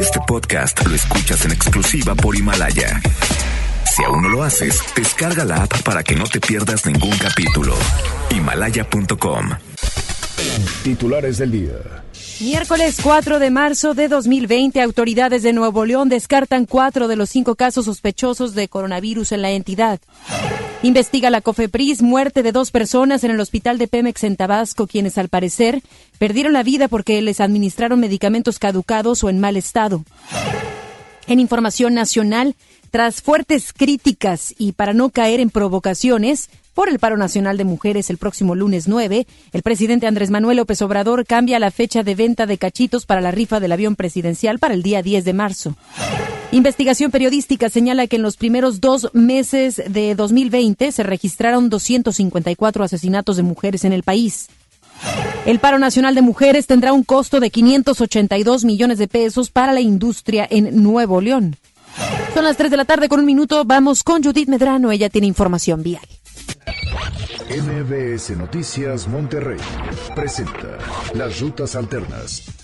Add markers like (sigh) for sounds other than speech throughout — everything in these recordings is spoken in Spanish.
Este podcast lo escuchas en exclusiva por Himalaya. Si aún no lo haces, descarga la app para que no te pierdas ningún capítulo. Himalaya.com. Titulares del día. Miércoles 4 de marzo de 2020, autoridades de Nuevo León descartan cuatro de los cinco casos sospechosos de coronavirus en la entidad. Investiga la COFEPRIS muerte de dos personas en el hospital de Pemex en Tabasco, quienes al parecer perdieron la vida porque les administraron medicamentos caducados o en mal estado. En información nacional, tras fuertes críticas y para no caer en provocaciones, por el paro nacional de mujeres el próximo lunes 9, el presidente Andrés Manuel López Obrador cambia la fecha de venta de cachitos para la rifa del avión presidencial para el día 10 de marzo. Investigación periodística señala que en los primeros dos meses de 2020 se registraron 254 asesinatos de mujeres en el país. El paro nacional de mujeres tendrá un costo de 582 millones de pesos para la industria en Nuevo León. Son las 3 de la tarde con un minuto. Vamos con Judith Medrano. Ella tiene información vial. MBS Noticias Monterrey presenta las rutas alternas.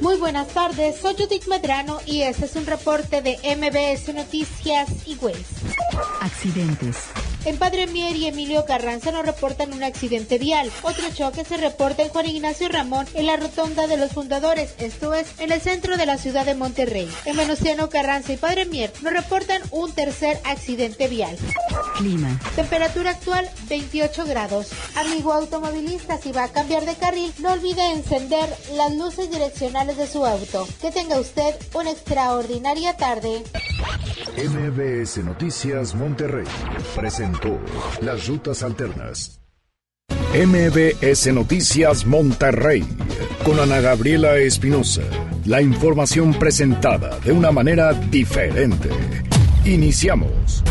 Muy buenas tardes, soy Judith Medrano y este es un reporte de MBS Noticias y Waze. Accidentes. En Padre Mier y Emilio Carranza nos reportan un accidente vial. Otro choque se reporta en Juan Ignacio Ramón en la rotonda de los fundadores, esto es, en el centro de la ciudad de Monterrey. En Venustiano Carranza y Padre Mier nos reportan un tercer accidente vial. Clima. Temperatura actual 28 grados. Amigo automovilista, si va a cambiar de carril, no olvide encender las luces direccionales de su auto. Que tenga usted una extraordinaria tarde. MBS Noticias Monterrey las rutas alternas. MBS Noticias Monterrey con Ana Gabriela Espinosa. La información presentada de una manera diferente. Iniciamos.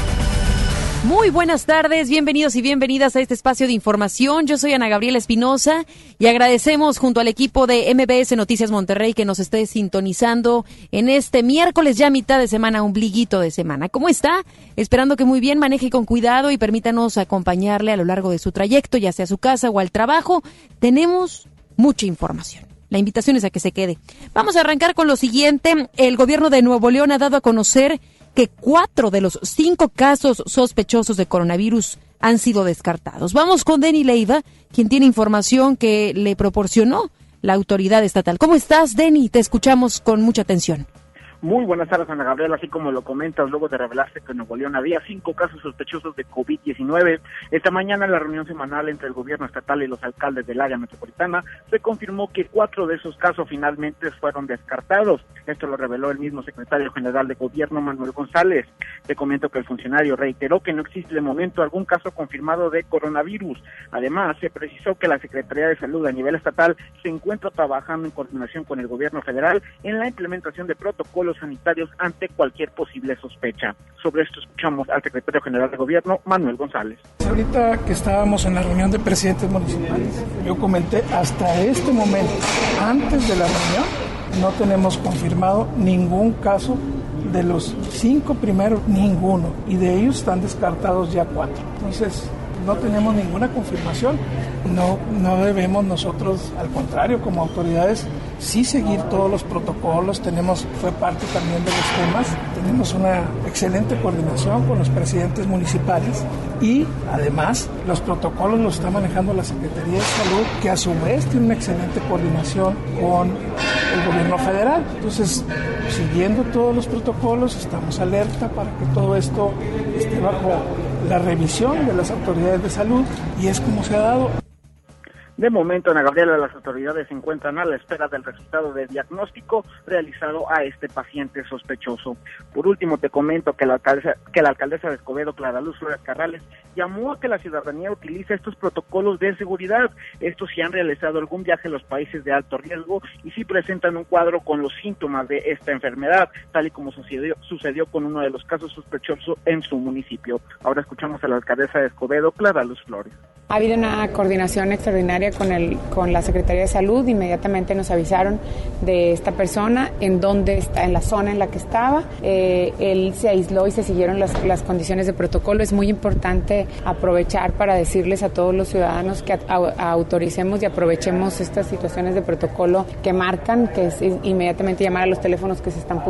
Muy buenas tardes, bienvenidos y bienvenidas a este espacio de información. Yo soy Ana Gabriela Espinosa y agradecemos junto al equipo de MBS Noticias Monterrey que nos esté sintonizando en este miércoles ya mitad de semana, ombliguito de semana. ¿Cómo está? Esperando que muy bien maneje con cuidado y permítanos acompañarle a lo largo de su trayecto, ya sea a su casa o al trabajo. Tenemos mucha información. La invitación es a que se quede. Vamos a arrancar con lo siguiente. El gobierno de Nuevo León ha dado a conocer que cuatro de los cinco casos sospechosos de coronavirus han sido descartados. Vamos con Denny Leiva, quien tiene información que le proporcionó la autoridad estatal. ¿Cómo estás, Denny? Te escuchamos con mucha atención. Muy buenas tardes, Ana Gabriela. Así como lo comentas, luego de revelarse que en Nuevo León había cinco casos sospechosos de COVID-19, esta mañana en la reunión semanal entre el gobierno estatal y los alcaldes del área metropolitana se confirmó que cuatro de esos casos finalmente fueron descartados. Esto lo reveló el mismo secretario general de gobierno, Manuel González. Te comento que el funcionario reiteró que no existe de momento algún caso confirmado de coronavirus. Además, se precisó que la Secretaría de Salud a nivel estatal se encuentra trabajando en coordinación con el gobierno federal en la implementación de protocolos sanitarios ante cualquier posible sospecha. Sobre esto escuchamos al secretario general de gobierno, Manuel González. Ahorita que estábamos en la reunión de presidentes municipales, yo comenté hasta este momento, antes de la reunión, no tenemos confirmado ningún caso de los cinco primeros, ninguno, y de ellos están descartados ya cuatro. Entonces, no tenemos ninguna confirmación, no, no debemos nosotros, al contrario, como autoridades, sí seguir todos los protocolos, tenemos, fue parte también de los temas, tenemos una excelente coordinación con los presidentes municipales y además los protocolos los está manejando la Secretaría de Salud, que a su vez tiene una excelente coordinación con el gobierno federal. Entonces, siguiendo todos los protocolos, estamos alerta para que todo esto esté bajo la revisión de las autoridades de salud y es como se ha dado. De momento, Ana Gabriela, las autoridades se encuentran a la espera del resultado de diagnóstico realizado a este paciente sospechoso. Por último, te comento que la alcaldesa, que la alcaldesa de Escobedo, Clara Luz Flores Carrales, llamó a que la ciudadanía utilice estos protocolos de seguridad. Estos si han realizado algún viaje a los países de alto riesgo y si presentan un cuadro con los síntomas de esta enfermedad, tal y como sucedió, sucedió con uno de los casos sospechosos en su municipio. Ahora escuchamos a la alcaldesa de Escobedo, Clara Luz Flores. Ha habido una coordinación extraordinaria con, el, con la Secretaría de Salud, inmediatamente nos avisaron de esta persona, en dónde está, en la zona en la que estaba. Eh, él se aisló y se siguieron las, las, condiciones de protocolo. Es muy importante aprovechar para decirles a todos los ciudadanos que autoricemos y aprovechemos estas situaciones de protocolo que marcan, que es inmediatamente llamar a los teléfonos que se están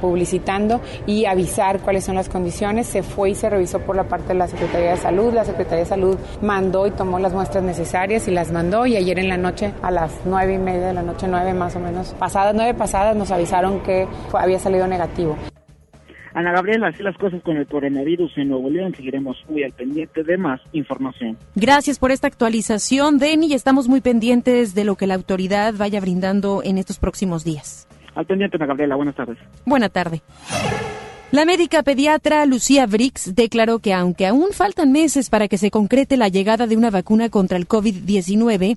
publicitando y avisar cuáles son las condiciones. Se fue y se revisó por la parte de la Secretaría de Salud. La Secretaría de Salud mandó y tomó las muestras necesarias y las mandó y ayer en la noche a las nueve y media de la noche, nueve más o menos, pasadas nueve pasadas nos avisaron que había salido negativo. Ana Gabriela, así las cosas con el coronavirus en Nuevo León. Seguiremos muy al pendiente de más información. Gracias por esta actualización, Denny, y estamos muy pendientes de lo que la autoridad vaya brindando en estos próximos días. Al pendiente, Ana Gabriela. Buenas tardes. Buena tarde. La médica pediatra Lucía Brix declaró que aunque aún faltan meses para que se concrete la llegada de una vacuna contra el COVID-19,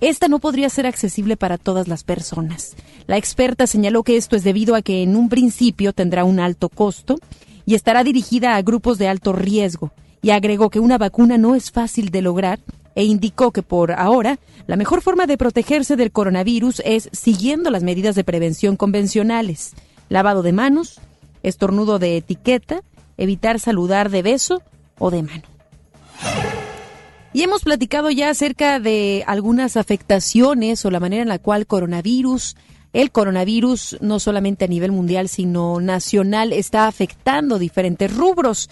esta no podría ser accesible para todas las personas. La experta señaló que esto es debido a que en un principio tendrá un alto costo y estará dirigida a grupos de alto riesgo, y agregó que una vacuna no es fácil de lograr e indicó que por ahora la mejor forma de protegerse del coronavirus es siguiendo las medidas de prevención convencionales, lavado de manos, estornudo de etiqueta, evitar saludar de beso o de mano. Y hemos platicado ya acerca de algunas afectaciones o la manera en la cual coronavirus, el coronavirus no solamente a nivel mundial, sino nacional, está afectando diferentes rubros.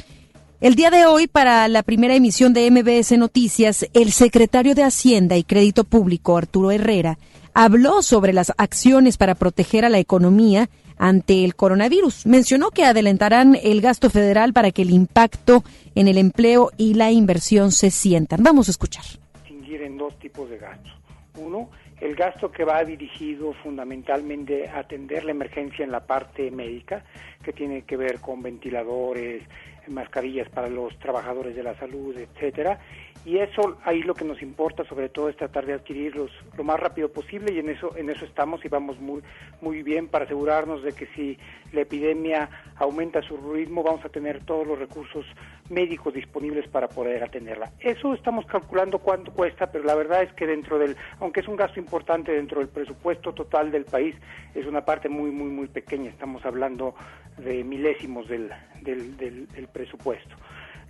El día de hoy, para la primera emisión de MBS Noticias, el secretario de Hacienda y Crédito Público, Arturo Herrera, habló sobre las acciones para proteger a la economía ante el coronavirus. Mencionó que adelantarán el gasto federal para que el impacto en el empleo y la inversión se sientan. Vamos a escuchar. Distinguir dos tipos de gastos. Uno, el gasto que va dirigido fundamentalmente a atender la emergencia en la parte médica, que tiene que ver con ventiladores, mascarillas para los trabajadores de la salud, etcétera, y eso ahí lo que nos importa sobre todo es tratar de adquirirlos lo más rápido posible y en eso en eso estamos y vamos muy muy bien para asegurarnos de que si la epidemia aumenta su ritmo vamos a tener todos los recursos médicos disponibles para poder atenderla. Eso estamos calculando cuánto cuesta, pero la verdad es que dentro del aunque es un gasto importante dentro del presupuesto total del país es una parte muy muy muy pequeña, estamos hablando de milésimos del del, del, del presupuesto.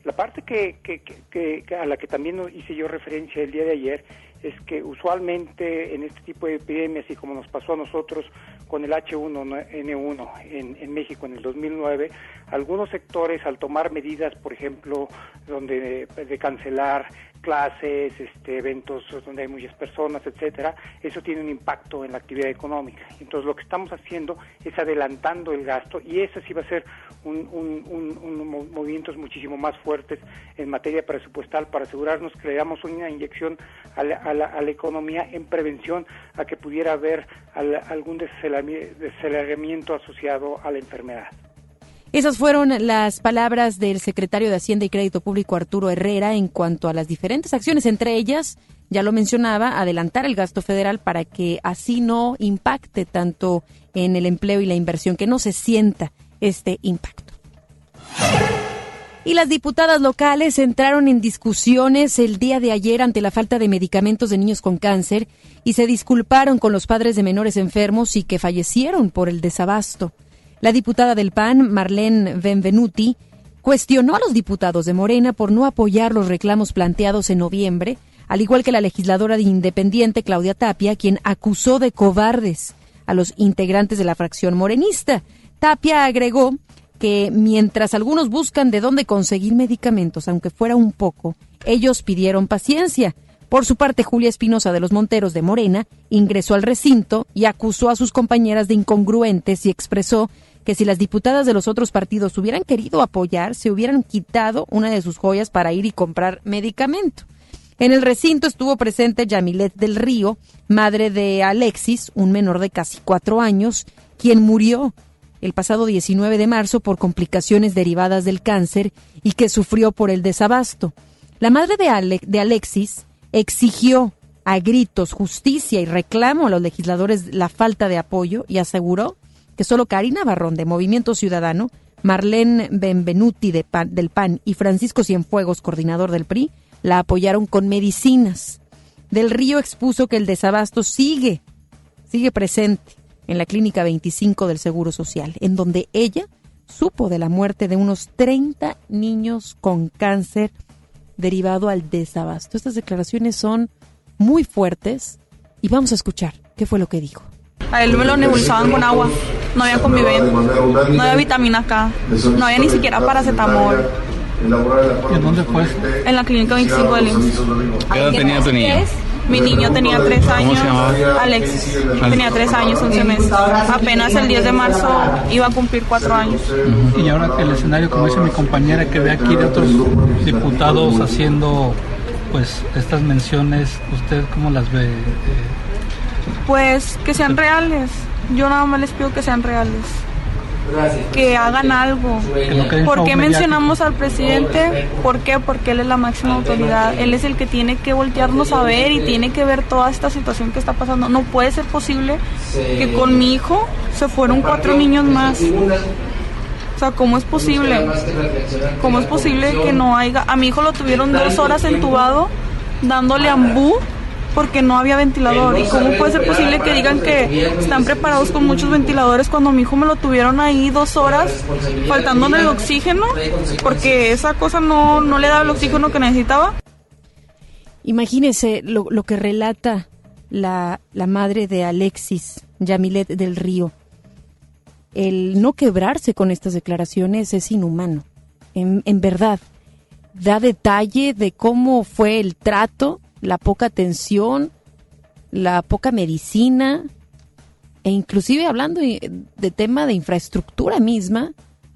La parte que, que, a la que también hice yo referencia el día de ayer es que usualmente en este tipo de epidemias y como nos pasó a nosotros con el H1N1 en, en México en el 2009, algunos sectores al tomar medidas, por ejemplo, donde de cancelar clases, este, eventos donde hay muchas personas, etcétera, eso tiene un impacto en la actividad económica. Entonces lo que estamos haciendo es adelantando el gasto y ese sí va a ser un, un, movimientos muchísimo más fuertes en materia presupuestal para asegurarnos que le damos una inyección a la, a la, economía en prevención a que pudiera haber algún desaceleramiento asociado a la enfermedad. Esas fueron las palabras del secretario de Hacienda y Crédito Público Arturo Herrera en cuanto a las diferentes acciones, entre ellas, ya lo mencionaba, adelantar el gasto federal para que así no impacte tanto en el empleo y la inversión, que no se sienta este impacto. Y las diputadas locales entraron en discusiones el día de ayer ante la falta de medicamentos de niños con cáncer y se disculparon con los padres de menores enfermos y que fallecieron por el desabasto. La diputada del PAN, Marlene Benvenuti, cuestionó a los diputados de Morena por no apoyar los reclamos planteados en noviembre, al igual que la legisladora de Independiente, Claudia Tapia, quien acusó de cobardes a los integrantes de la fracción morenista. Tapia agregó que mientras algunos buscan de dónde conseguir medicamentos, aunque fuera un poco, ellos pidieron paciencia. Por su parte, Julia Espinosa de los Monteros de Morena ingresó al recinto y acusó a sus compañeras de incongruentes y expresó que si las diputadas de los otros partidos hubieran querido apoyar, se hubieran quitado una de sus joyas para ir y comprar medicamento. En el recinto estuvo presente Yamilet del Río, madre de Alexis, un menor de casi cuatro años, quien murió el pasado 19 de marzo por complicaciones derivadas del cáncer y que sufrió por el desabasto. La madre de, de Alexis exigió a gritos justicia y reclamo a los legisladores la falta de apoyo y aseguró que solo Karina Barrón de Movimiento Ciudadano, Marlene Benvenuti de del PAN y Francisco Cienfuegos, coordinador del PRI, la apoyaron con medicinas. Del Río expuso que el desabasto sigue, sigue presente en la Clínica 25 del Seguro Social, en donde ella supo de la muerte de unos 30 niños con cáncer derivado al desabasto. Estas declaraciones son muy fuertes y vamos a escuchar qué fue lo que dijo. A él me lo nebulizaban con agua, no había conviven, no había vitamina K, no había ni siquiera paracetamol. ¿En dónde fue? En la clínica 25 de IMSS. ¿Qué edad tenía tu niño? Mi niño tenía tres años, se llamaba? Alexis, tenía tres años, 11 meses. Apenas el 10 de marzo iba a cumplir cuatro años. Y ahora que el escenario, como dice mi compañera, que ve aquí de otros diputados haciendo pues estas menciones, ¿usted cómo las ve? Pues que sean reales. Yo nada más les pido que sean reales. Que hagan algo. Que no queden ¿Por qué mencionamos al presidente? ¿Por qué? Porque él es la máxima autoridad. Él es el que tiene que voltearnos a ver y tiene que ver toda esta situación que está pasando. No puede ser posible que con mi hijo se fueron cuatro niños más. O sea, ¿cómo es posible? ¿Cómo es posible que no haya... A mi hijo lo tuvieron dos horas entubado dándole ambú porque no había ventilador. ¿Y cómo puede ser posible que digan que están preparados con muchos ventiladores cuando mi hijo me lo tuvieron ahí dos horas faltándole el oxígeno? Porque esa cosa no, no le daba el oxígeno que necesitaba. Imagínese lo, lo que relata la, la madre de Alexis, Yamilet del Río. El no quebrarse con estas declaraciones es inhumano. En, en verdad, da detalle de cómo fue el trato, la poca atención, la poca medicina, e inclusive hablando de, tema de infraestructura misma,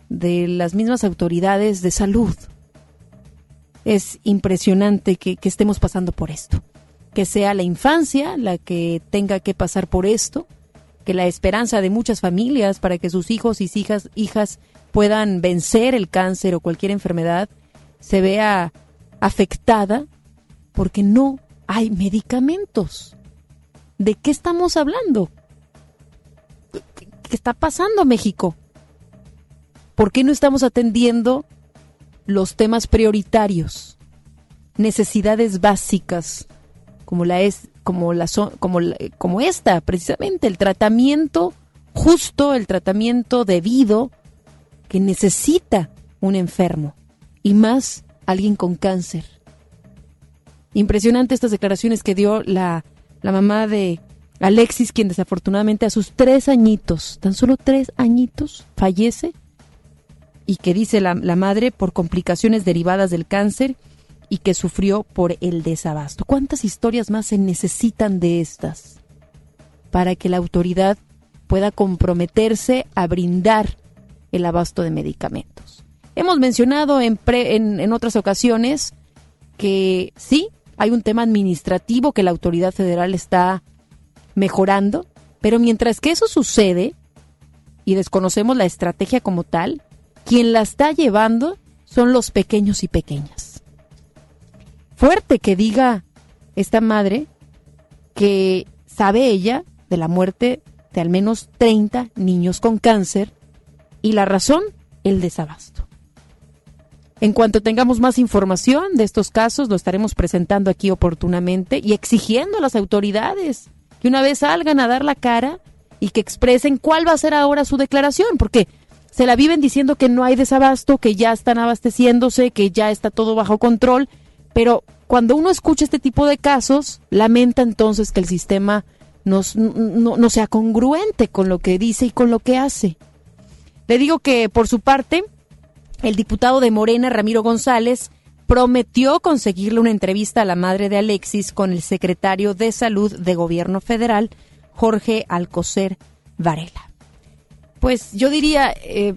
de las mismas autoridades de salud. Es impresionante que, que estemos pasando por esto. Que sea la infancia la que tenga que pasar por esto, que la esperanza de muchas familias para que sus hijos y hijas, hijas puedan vencer el cáncer o cualquier enfermedad se vea afectada porque no hay medicamentos. ¿De qué estamos hablando? ¿Qué, está pasando México? ¿Por qué no estamos atendiendo los temas prioritarios? Necesidades básicas, como la es como la como como esta precisamente el tratamiento justo, el tratamiento debido que necesita un enfermo y más alguien con cáncer. Impresionante estas declaraciones que dio la, la mamá de Alexis, quien desafortunadamente a sus tres añitos, tan solo tres añitos, fallece y que dice la, la madre por complicaciones derivadas del cáncer y que sufrió por el desabasto. ¿Cuántas historias más se necesitan de estas para que la autoridad pueda comprometerse a brindar el abasto de medicamentos? Hemos mencionado en, pre- en, en otras ocasiones que sí, hay un tema administrativo que la autoridad federal está mejorando, pero mientras que eso sucede y desconocemos la estrategia como tal, quien la está llevando son los pequeños y pequeñas. Fuerte que diga esta madre que sabe ella de la muerte de al menos 30 niños con cáncer y la razón, el desabasto. En cuanto tengamos más información de estos casos, lo estaremos presentando aquí oportunamente y exigiendo a las autoridades que una vez salgan a dar la cara y que expresen cuál va a ser ahora su declaración, porque se la viven diciendo que no hay desabasto, que ya están abasteciéndose, que ya está todo bajo control, pero cuando uno escucha este tipo de casos, lamenta entonces que el sistema no sea congruente con lo que dice y con lo que hace. Le digo que por su parte, el diputado de Morena, Ramiro González, prometió conseguirle una entrevista a la madre de Alexis con el secretario de Salud de Gobierno Federal, Jorge Alcocer Varela. Pues yo diría, eh,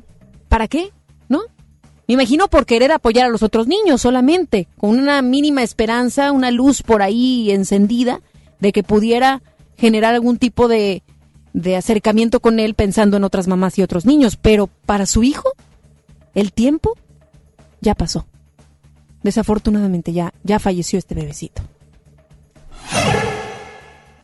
¿para qué? ¿No? Me imagino por querer apoyar a los otros niños solamente, con una mínima esperanza, una luz por ahí encendida de que pudiera generar algún tipo de, de acercamiento con él pensando en otras mamás y otros niños. Pero para su hijo, el tiempo ya pasó. Desafortunadamente ya, ya falleció este bebecito.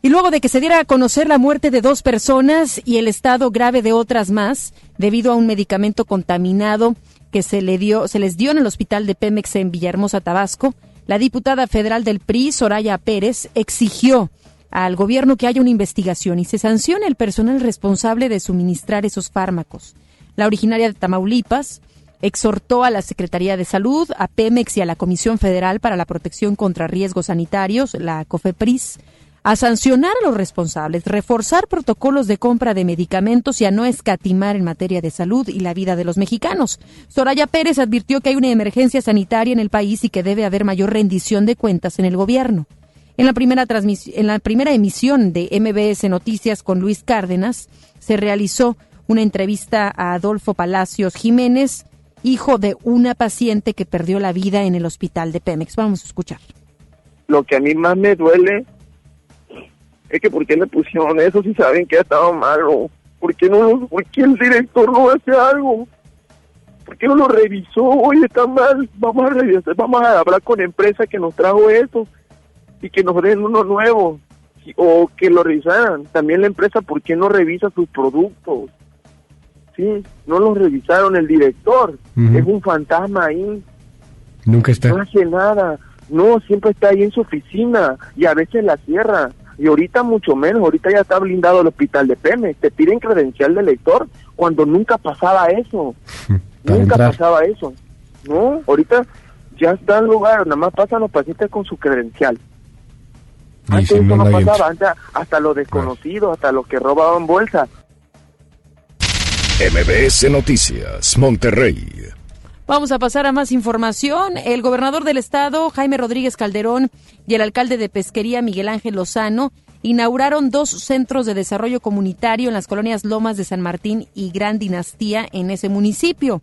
Y luego de que se diera a conocer la muerte de dos personas y el estado grave de otras más, debido a un medicamento contaminado que se, le dio, se les dio en el hospital de Pemex en Villahermosa, Tabasco, La diputada federal del PRI, Soraya Pérez, exigió al gobierno que haya una investigación y se sancione el personal responsable de suministrar esos fármacos. La originaria de Tamaulipas exhortó a la Secretaría de Salud, a Pemex y a la Comisión Federal para la Protección contra Riesgos Sanitarios, la COFEPRIS, a sancionar a los responsables, reforzar protocolos de compra de medicamentos y a no escatimar en materia de salud y la vida de los mexicanos. Soraya Pérez advirtió que hay una emergencia sanitaria en el país y que debe haber mayor rendición de cuentas en el gobierno. En la primera, en la primera emisión de MBS Noticias con Luis Cárdenas se realizó una entrevista a Adolfo Palacios Jiménez, hijo de una paciente que perdió la vida en el hospital de Pemex. Vamos a escuchar. Lo que a mí más me duele es que ¿por qué le pusieron eso si saben que ha estado malo? ¿Por qué, no, ¿Por qué el director no hace algo? ¿Por qué no lo revisó? Oye, está mal, vamos a revisar, vamos a hablar con la empresa que nos trajo eso y que nos den uno nuevo o que lo revisaran. También la empresa, ¿por qué no revisa sus productos? Sí, no lo revisaron el director, es un fantasma ahí. Nunca está. No hace nada, no, siempre está ahí en su oficina y a veces la cierra. Y ahorita mucho menos, ahorita ya está blindado el hospital de Pemex. Te piden credencial de lector cuando nunca pasaba eso. nunca pasaba eso. No, ahorita ya está en lugar, nada más pasan los pacientes con su credencial. Antes eso no, pasaba, antes hasta los desconocidos, hasta los que robaban bolsas. MBS Noticias, Monterrey. Vamos a pasar a más información. El gobernador del estado, Jaime Rodríguez Calderón, y el alcalde de Pesquería, Miguel Ángel Lozano, inauguraron dos centros de desarrollo comunitario en las colonias Lomas de San Martín y Gran Dinastía en ese municipio.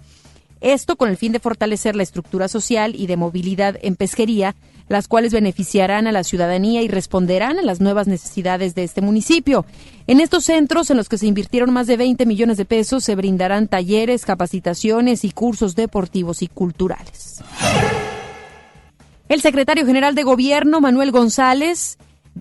Esto con el fin de fortalecer la estructura social y de movilidad en pesquería, las cuales beneficiarán a la ciudadanía y responderán a las nuevas necesidades de este municipio. En estos centros, en los que se invirtieron más de 20 millones de pesos, se brindarán talleres, capacitaciones y cursos deportivos y culturales. El secretario general de Gobierno, Manuel González,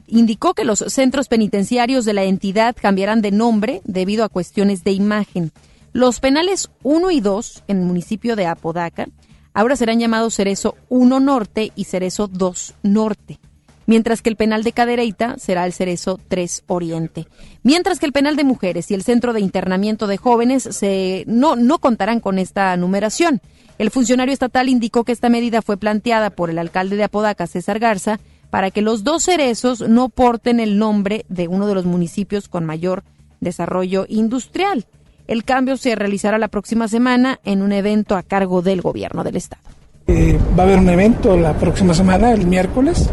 indicó que los centros penitenciarios de la entidad cambiarán de nombre debido a cuestiones de imagen. Los penales 1 y 2 en el municipio de Apodaca ahora serán llamados Cerezo 1 Norte y Cerezo 2 Norte, mientras que el penal de Cadereyta será el Cerezo 3 Oriente. Mientras que el penal de mujeres y el centro de internamiento de jóvenes se, no, no contarán con esta numeración. El funcionario estatal indicó que esta medida fue planteada por el alcalde de Apodaca, César Garza, para que los dos cerezos no porten el nombre de uno de los municipios con mayor desarrollo industrial. El cambio se realizará la próxima semana en un evento a cargo del gobierno del estado. Eh, va a haber un evento la próxima semana, el miércoles,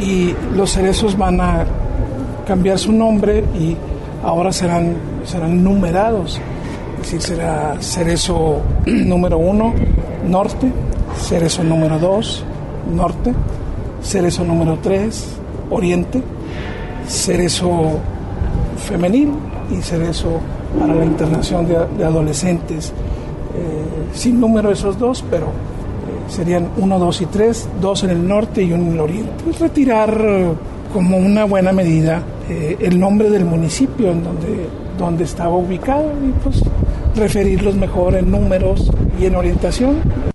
y los cerezos van a cambiar su nombre y ahora serán, serán numerados. Es decir, será cerezo (clears throat) número uno, norte, cerezo número dos, norte, cerezo número tres, oriente, cerezo femenil y cerezo para la internación de, adolescentes. Eh, sin número esos dos, pero eh, serían uno, dos y tres, dos en el norte y uno en el oriente. Retirar eh, como una buena medida el nombre del municipio en donde, donde estaba ubicado y pues referirlos mejor en números y en orientación.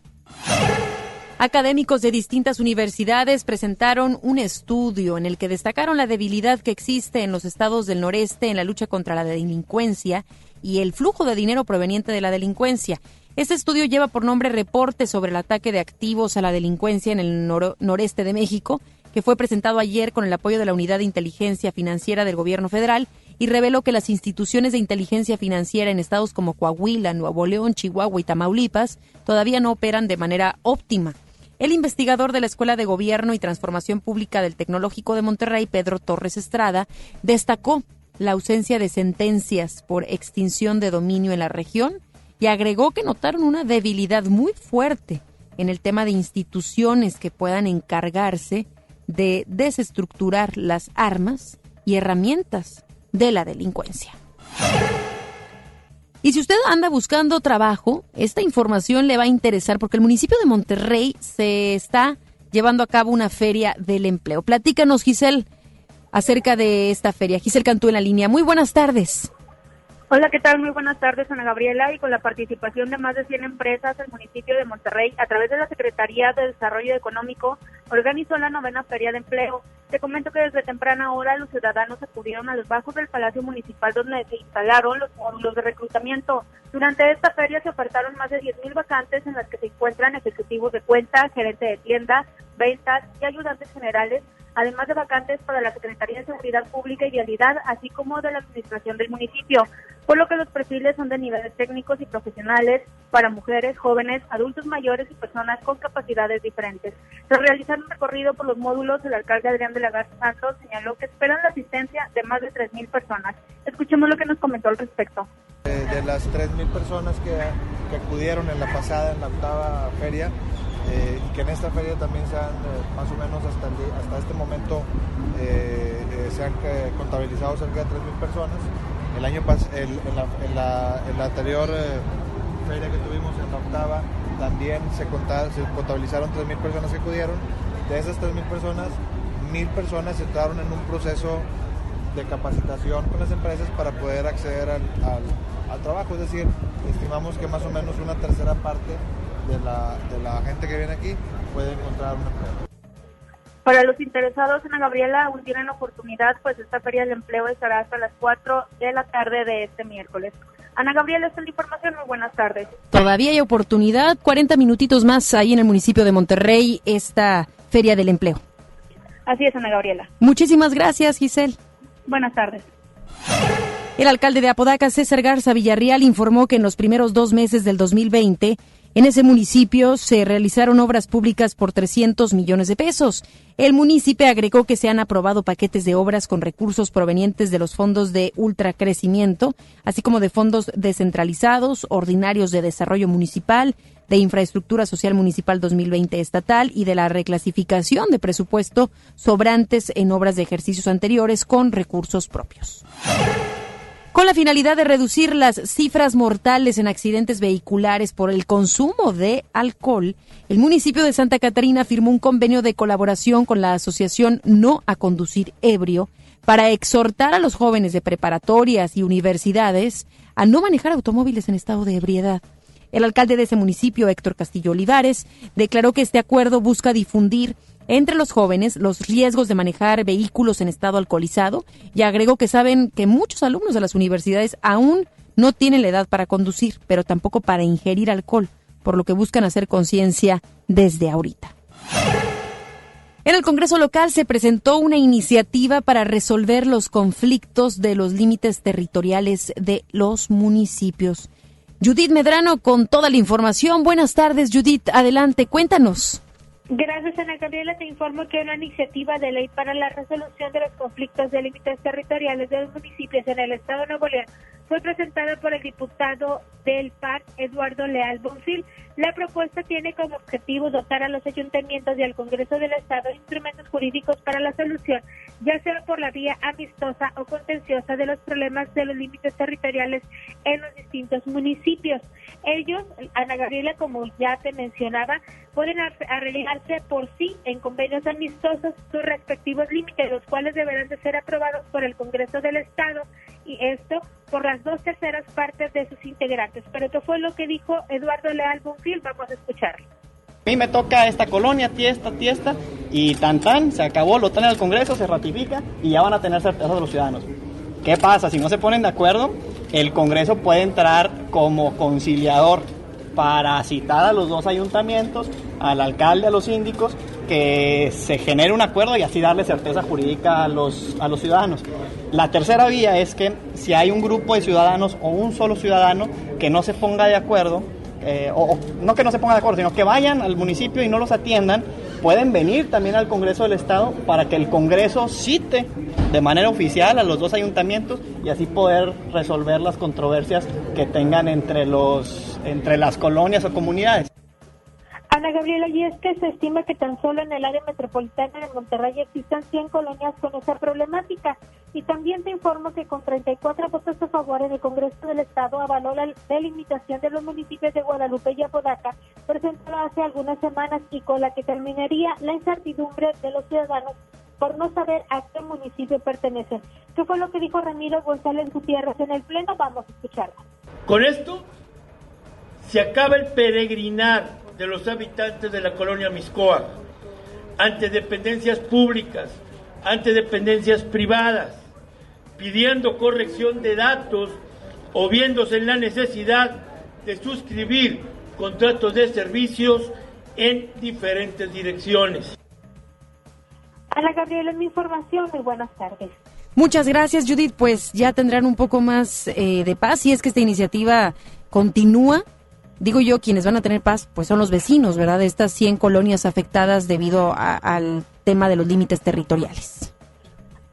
Académicos de distintas universidades presentaron un estudio en el que destacaron la debilidad que existe en los estados del noreste en la lucha contra la delincuencia y el flujo de dinero proveniente de la delincuencia. Este estudio lleva por nombre Reporte sobre el ataque de activos a la delincuencia en el noreste de México, que fue presentado ayer con el apoyo de la Unidad de Inteligencia Financiera del Gobierno Federal y reveló que las instituciones de inteligencia financiera en estados como Coahuila, Nuevo León, Chihuahua y Tamaulipas todavía no operan de manera óptima. El investigador de la Escuela de Gobierno y Transformación Pública del Tecnológico de Monterrey, Pedro Torres Estrada, destacó la ausencia de sentencias por extinción de dominio en la región y agregó que notaron una debilidad muy fuerte en el tema de instituciones que puedan encargarse de desestructurar las armas y herramientas de la delincuencia. Y si usted anda buscando trabajo, esta información le va a interesar porque el municipio de Monterrey se está llevando a cabo una feria del empleo. Platícanos, Giselle, acerca de esta feria. Giselle Cantú en la línea. Muy buenas tardes. Hola, ¿qué tal? Muy buenas tardes, Ana Gabriela. Y con la participación de más de 100 empresas, el municipio de Monterrey, a través de la Secretaría de Desarrollo Económico, organizó la novena Feria de Empleo. Te comento que desde temprana hora los ciudadanos acudieron a los bajos del Palacio Municipal donde se instalaron los módulos de reclutamiento. Durante esta feria se ofertaron más de 10.000 vacantes en las que se encuentran ejecutivos de cuenta, gerente de tienda, ventas y ayudantes generales, además de vacantes para la Secretaría de Seguridad Pública y Vialidad, así como de la Administración del municipio, por lo que los perfiles son de niveles técnicos y profesionales para mujeres, jóvenes, adultos mayores y personas con capacidades diferentes. Tras realizar un recorrido por los módulos, el alcalde Adrián de la Garza Santos señaló que esperan la asistencia de más de 3.000 personas. Escuchemos lo que nos comentó al respecto. De, las 3.000 personas que, que acudieron en la pasada, en la octava feria, eh, y que en esta feria también se han, eh, más o menos hasta, hasta este momento, eh, se han contabilizado cerca de 3.000 personas. El año el, en, la, en, la, anterior feria que tuvimos, en la octava, también se, se contabilizaron 3.000 personas que acudieron. De esas 3.000 personas, 1.000 personas entraron en un proceso de capacitación con las empresas para poder acceder al, al, al trabajo. Es decir, estimamos que más o menos una tercera parte de la, de la gente que viene aquí puede encontrar un empleo. Para los interesados, Ana Gabriela, aún tienen oportunidad, pues esta feria del empleo estará hasta las 4 de la tarde de este miércoles. Ana Gabriela, esta es la información. Muy buenas tardes. Todavía hay oportunidad. 40 minutitos más ahí en el municipio de Monterrey, esta feria del empleo. Así es, Ana Gabriela. Muchísimas gracias, Giselle. Buenas tardes. El alcalde de Apodaca, César Garza Villarreal, informó que en los primeros dos meses del 2020 en ese municipio se realizaron obras públicas por 300 millones de pesos. El municipio agregó que se han aprobado paquetes de obras con recursos provenientes de los fondos de ultracrecimiento, así como de fondos descentralizados, ordinarios de desarrollo municipal, de infraestructura social municipal 2020 estatal y de la reclasificación de presupuesto sobrantes en obras de ejercicios anteriores con recursos propios. Con la finalidad de reducir las cifras mortales en accidentes vehiculares por el consumo de alcohol, el municipio de Santa Catarina firmó un convenio de colaboración con la Asociación No a Conducir Ebrio para exhortar a los jóvenes de preparatorias y universidades a no manejar automóviles en estado de ebriedad. El alcalde de ese municipio, Héctor Castillo Olivares, declaró que este acuerdo busca difundir entre los jóvenes los riesgos de manejar vehículos en estado alcoholizado y agregó que saben que muchos alumnos de las universidades aún no tienen la edad para conducir, pero tampoco para ingerir alcohol, por lo que buscan hacer conciencia desde ahorita. En el Congreso local se presentó una iniciativa para resolver los conflictos de los límites territoriales de los municipios. Judith Medrano con toda la información. Buenas tardes, Judith. Adelante, cuéntanos. Gracias, Ana Gabriela. Te informo que una iniciativa de ley para la resolución de los conflictos de límites territoriales de los municipios en el Estado de Nuevo León fue presentada por el diputado del PAC, Eduardo Leal Bonfil. La propuesta tiene como objetivo dotar a los ayuntamientos y al Congreso del Estado instrumentos jurídicos para la solución, ya sea por la vía amistosa o contenciosa de los problemas de los límites territoriales en los distintos municipios. Ellos, Ana Gabriela, como ya te mencionaba, pueden arreglarse por sí en convenios amistosos sus respectivos límites, los cuales deberán de ser aprobados por el Congreso del Estado y esto por las dos terceras partes de sus integrantes. Pero esto fue lo que dijo Eduardo Leal Bonfil, vamos a escucharlo. A mí me toca esta colonia, tiesta, tiesta, y tan tan, se acabó, lo traen al Congreso, se ratifica y ya van a tener certeza de los ciudadanos. ¿Qué pasa? Si no se ponen de acuerdo, el Congreso puede entrar como conciliador para citar a los dos ayuntamientos, al alcalde, a los síndicos, que se genere un acuerdo y así darle certeza jurídica a los, a los ciudadanos. La tercera vía es que si hay un grupo de ciudadanos o un solo ciudadano que no se ponga de acuerdo, eh, o, no que no se ponga de acuerdo, sino que vayan al municipio y no los atiendan, pueden venir también al Congreso del Estado para que el Congreso cite de manera oficial a los dos ayuntamientos y así poder resolver las controversias que tengan entre, los, entre las colonias o comunidades. Ana Gabriela, y es que se estima que tan solo en el área metropolitana de Monterrey existan 100 colonias con esa problemática. Y también te informo que con 34 votos a favor en el Congreso del Estado avaló la delimitación de los municipios de Guadalupe y Apodaca, presentada hace algunas semanas y con la que terminaría la incertidumbre de los ciudadanos por no saber a qué municipio pertenecen. ¿Qué fue lo que dijo Ramiro González Gutiérrez en el Pleno? Vamos a escucharlo. Con esto se acaba el peregrinar de los habitantes de la colonia Miscoa, ante dependencias públicas, ante dependencias privadas, pidiendo corrección de datos o viéndose en la necesidad de suscribir contratos de servicios en diferentes direcciones. Ana Gabriela, mi información. Muy buenas tardes. Muchas gracias, Judith. Pues ya tendrán un poco más eh, de paz si es que esta iniciativa continúa. Digo yo, quienes van a tener paz, pues son los vecinos, ¿verdad? De estas 100 colonias afectadas debido al tema de los límites territoriales.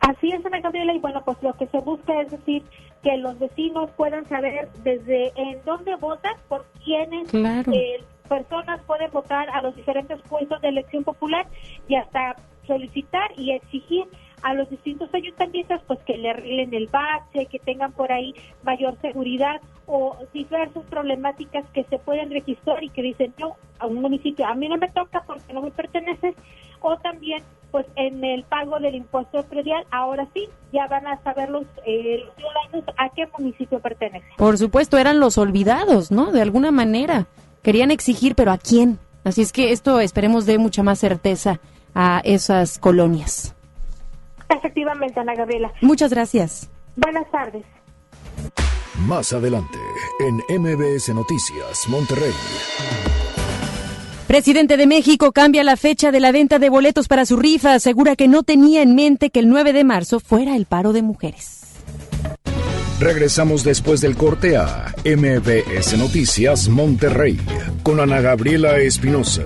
Así es, Ana Gabriela, y bueno, pues lo que se busca es decir que los vecinos puedan saber desde en dónde votan, por quiénes eh, personas pueden votar a los diferentes puestos de elección popular y hasta solicitar y exigir a los distintos ayuntamientos pues que le arreglen el bache, que tengan por ahí mayor seguridad o diversas problemáticas que se pueden registrar y que dicen yo a un municipio a mí no me toca porque no me pertenece o también pues en el pago del impuesto predial ahora sí ya van a saber los, eh, los ciudadanos a qué municipio pertenece. Por supuesto eran los olvidados, ¿no? De alguna manera querían exigir, pero ¿a quién? Así es que esto esperemos dé mucha más certeza a esas colonias. Efectivamente, Ana Gabriela. Muchas gracias. Buenas tardes. Más adelante, en MBS Noticias, Monterrey. Presidente de México cambia la fecha de la venta de boletos para su rifa. Asegura que no tenía en mente que el 9 de marzo fuera el paro de mujeres. Regresamos después del corte a MBS Noticias Monterrey con Ana Gabriela Espinosa.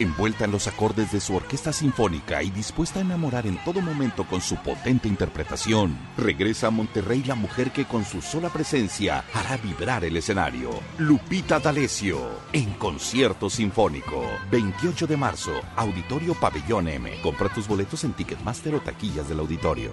Envuelta en los acordes de su orquesta sinfónica y dispuesta a enamorar en todo momento con su potente interpretación, regresa a Monterrey la mujer que con su sola presencia hará vibrar el escenario. Lupita D'Alessio, en concierto sinfónico. 28 de marzo, Auditorio Pabellón M. Compra tus boletos en Ticketmaster o taquillas del auditorio.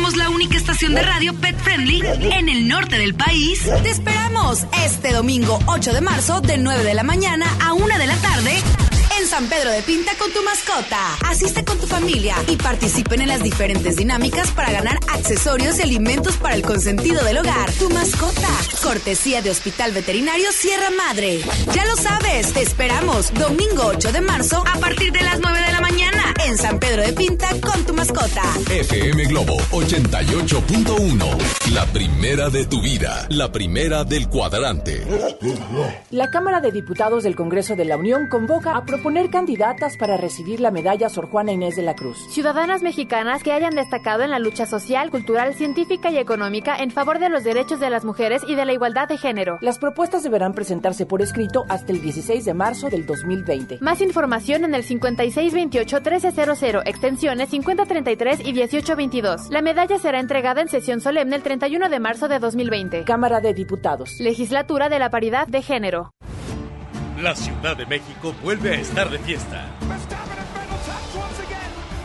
Somos la única estación de radio pet friendly en el norte del país. Te esperamos este domingo 8 de marzo de 9 de la mañana a 1 de la tarde en San Pedro de Pinta con tu mascota. Asiste con familia y participen en las diferentes dinámicas para ganar accesorios y alimentos para el consentido del hogar. Tu mascota. Cortesía de Hospital Veterinario Sierra Madre. Ya lo sabes, te esperamos domingo 8 de marzo a partir de las 9 de la mañana en San Pedro de Pinta con tu mascota. FM Globo 88.1. La primera de tu vida. La primera del cuadrante. La Cámara de Diputados del Congreso de la Unión convoca a proponer candidatas para recibir la medalla Sor Juana Inés de la Cruz. Ciudadanas mexicanas que hayan destacado en la lucha social, cultural, científica y económica en favor de los derechos de las mujeres y de la igualdad de género. Las propuestas deberán presentarse por escrito hasta el 16 de marzo del 2020. Más información en el 5628-1300, extensiones 5033 y 1822. La medalla será entregada en sesión solemne el 31 de marzo de 2020. Cámara de Diputados. Legislatura de la Paridad de Género. La Ciudad de México vuelve a estar de fiesta.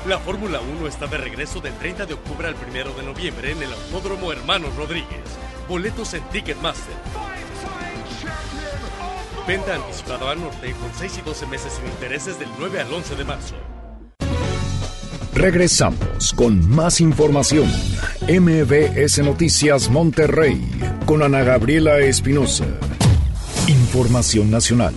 La Fórmula 1 está de regreso del 30 de octubre al 1 de noviembre en el Autódromo Hermanos Rodríguez. Boletos en Ticketmaster. Venta anticipada al norte con 6 y 12 meses sin intereses del 9 al 11 de marzo. Regresamos con más información. MBS Noticias Monterrey con Ana Gabriela Espinosa. Información nacional.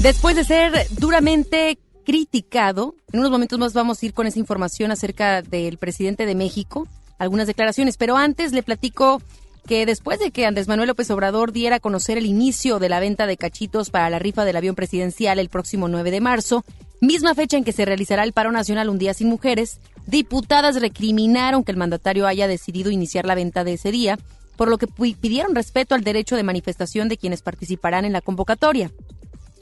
Después de ser duramente criticado, en unos momentos más vamos a ir con esa información acerca del presidente de México, algunas declaraciones, pero antes le platico que después de que Andrés Manuel López Obrador diera a conocer el inicio de la venta de cachitos para la rifa del avión presidencial el próximo 9 de marzo, misma fecha en que se realizará el paro nacional Un Día Sin Mujeres, diputadas recriminaron que el mandatario haya decidido iniciar la venta de ese día, por lo que pidieron respeto al derecho de manifestación de quienes participarán en la convocatoria.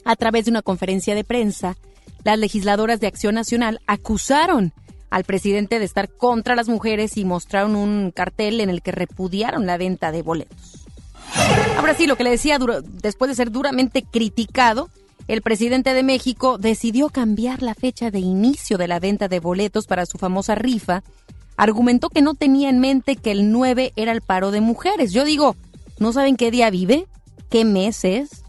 A través de una conferencia de prensa, las legisladoras de Acción Nacional acusaron al presidente de estar contra las mujeres y mostraron un cartel en el que repudiaron la venta de boletos. Ahora sí, lo que le decía, después de ser duramente criticado, el presidente de México decidió cambiar la fecha de inicio de la venta de boletos para su famosa rifa. Argumentó que no tenía en mente que el 9 era el paro de mujeres. Yo digo, ¿no saben qué día vive? ¿Qué mes es?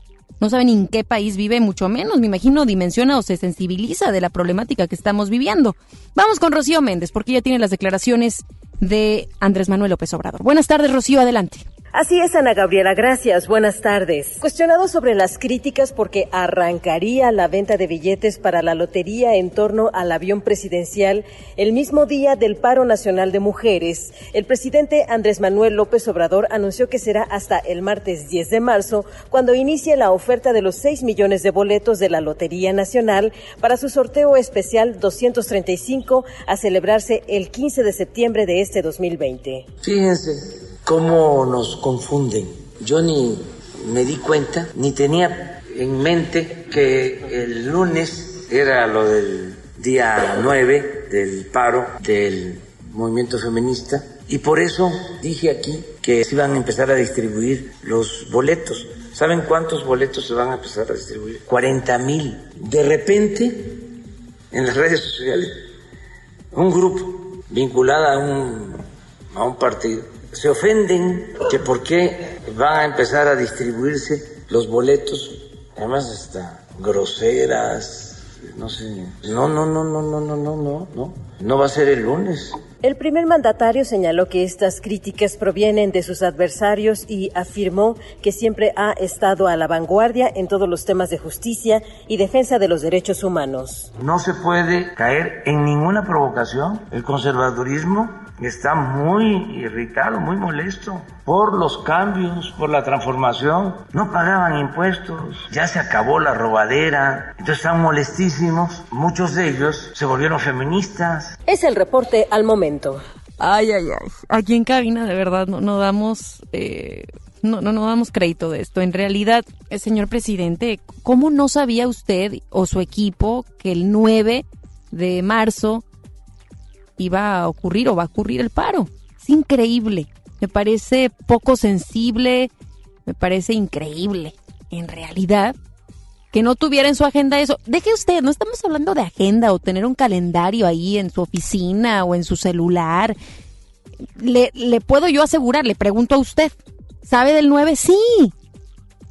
No saben en qué país vive, mucho menos, me imagino, dimensiona o se sensibiliza de la problemática que estamos viviendo. Vamos con Rocío Méndez, porque ella tiene las declaraciones de Andrés Manuel López Obrador. Buenas tardes, Rocío, adelante. Así es, Ana Gabriela, gracias. Buenas tardes. Cuestionado sobre las críticas porque arrancaría la venta de billetes para la lotería en torno al avión presidencial el mismo día del paro nacional de mujeres, el presidente Andrés Manuel López Obrador anunció que será hasta el martes 10 de marzo cuando inicie la oferta de los 6 millones de boletos de la Lotería Nacional para su sorteo especial 235 a celebrarse el 15 de septiembre de este 2020. Fíjense cómo nos confunden. Yo ni me di cuenta, ni tenía en mente que el lunes era lo del día 9 del paro del movimiento feminista y por eso dije aquí que se iban a empezar a distribuir los boletos. ¿Saben cuántos boletos se van a empezar a distribuir? 40 mil. De repente, en las redes sociales, un grupo vinculado a un, a un partido se ofenden que por qué van a empezar a distribuirse los boletos, además hasta groseras, no sé. No, no, no, no, no, no, no, no, no. No va a ser el lunes. El primer mandatario señaló que estas críticas provienen de sus adversarios y afirmó que siempre ha estado a la vanguardia en todos los temas de justicia y defensa de los derechos humanos. No se puede caer en ninguna provocación. El conservadurismo está muy irritado, muy molesto por los cambios, por la transformación. No pagaban impuestos, ya se acabó la robadera, entonces están molestísimos. Muchos de ellos se volvieron feministas. Es el reporte al momento. Ay, ay, ay. Aquí en cabina de verdad no, no damos... Eh, no, no, no damos crédito de esto. En realidad, eh, señor presidente, ¿cómo no sabía usted o su equipo que el 9 de marzo iba a ocurrir o va a ocurrir el paro. Es increíble. Me parece poco sensible, me parece increíble. En realidad, que no tuviera en su agenda eso. Deje usted, no estamos hablando de agenda o tener un calendario ahí en su oficina o en su celular. Le, puedo yo asegurar, le pregunto a usted, ¿sabe del 9? Sí.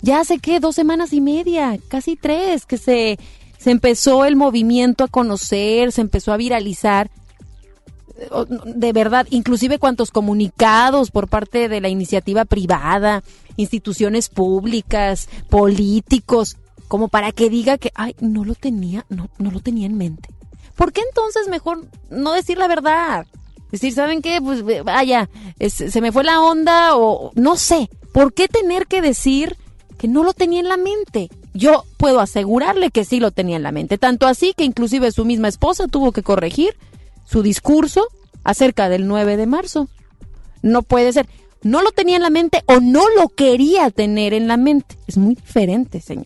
Ya hace que dos semanas y media, casi tres, que se, se empezó el movimiento a conocer, se empezó a viralizar de verdad, inclusive cuantos comunicados por parte de la iniciativa privada, instituciones públicas, políticos, como para que diga que, ay, no lo tenía, no, no lo tenía en mente. ¿Por qué entonces mejor no decir la verdad? Decir, ¿saben qué? Pues vaya, se me fue la onda o no sé. ¿Por qué tener que decir que no lo tenía en la mente? Yo puedo asegurarle que sí lo tenía en la mente. Tanto así que inclusive su misma esposa tuvo que corregir su discurso acerca del 9 de marzo. No puede ser. No lo tenía en la mente o no lo quería tener en la mente. Es muy diferente, señor.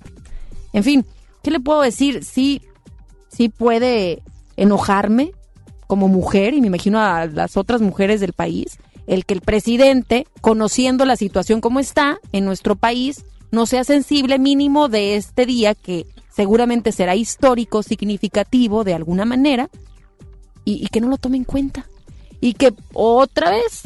En fin, ¿qué le puedo decir? Sí, sí puede enojarme como mujer y me imagino a las otras mujeres del país el que el presidente, conociendo la situación como está en nuestro país, no sea sensible mínimo de este día que seguramente será histórico, significativo de alguna manera, y, que no lo tome en cuenta. Y que otra vez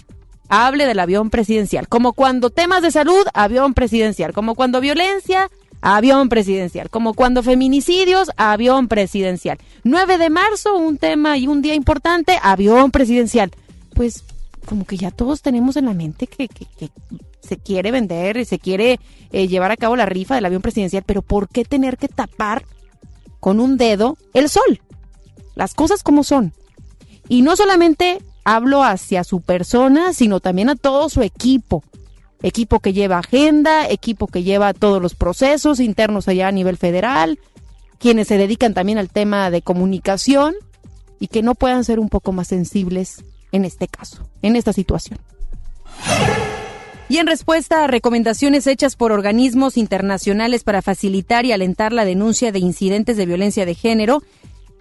hable del avión presidencial. Como cuando temas de salud, avión presidencial. Como cuando violencia, avión presidencial. Como cuando feminicidios, avión presidencial. 9 de marzo, un tema y un día importante, avión presidencial. Pues como que ya todos tenemos en la mente que, se quiere vender, y se quiere eh, llevar a cabo la rifa del avión presidencial, pero ¿por qué tener que tapar con un dedo el sol? Las cosas como son. Y no solamente hablo hacia su persona, sino también a todo su equipo equipo que lleva agenda, equipo que lleva todos los procesos internos allá a nivel federal, quienes se dedican también al tema de comunicación y que no puedan ser un poco más sensibles en este caso, en esta situación. Y en respuesta a recomendaciones hechas por organismos internacionales para facilitar y alentar la denuncia de incidentes de violencia de género,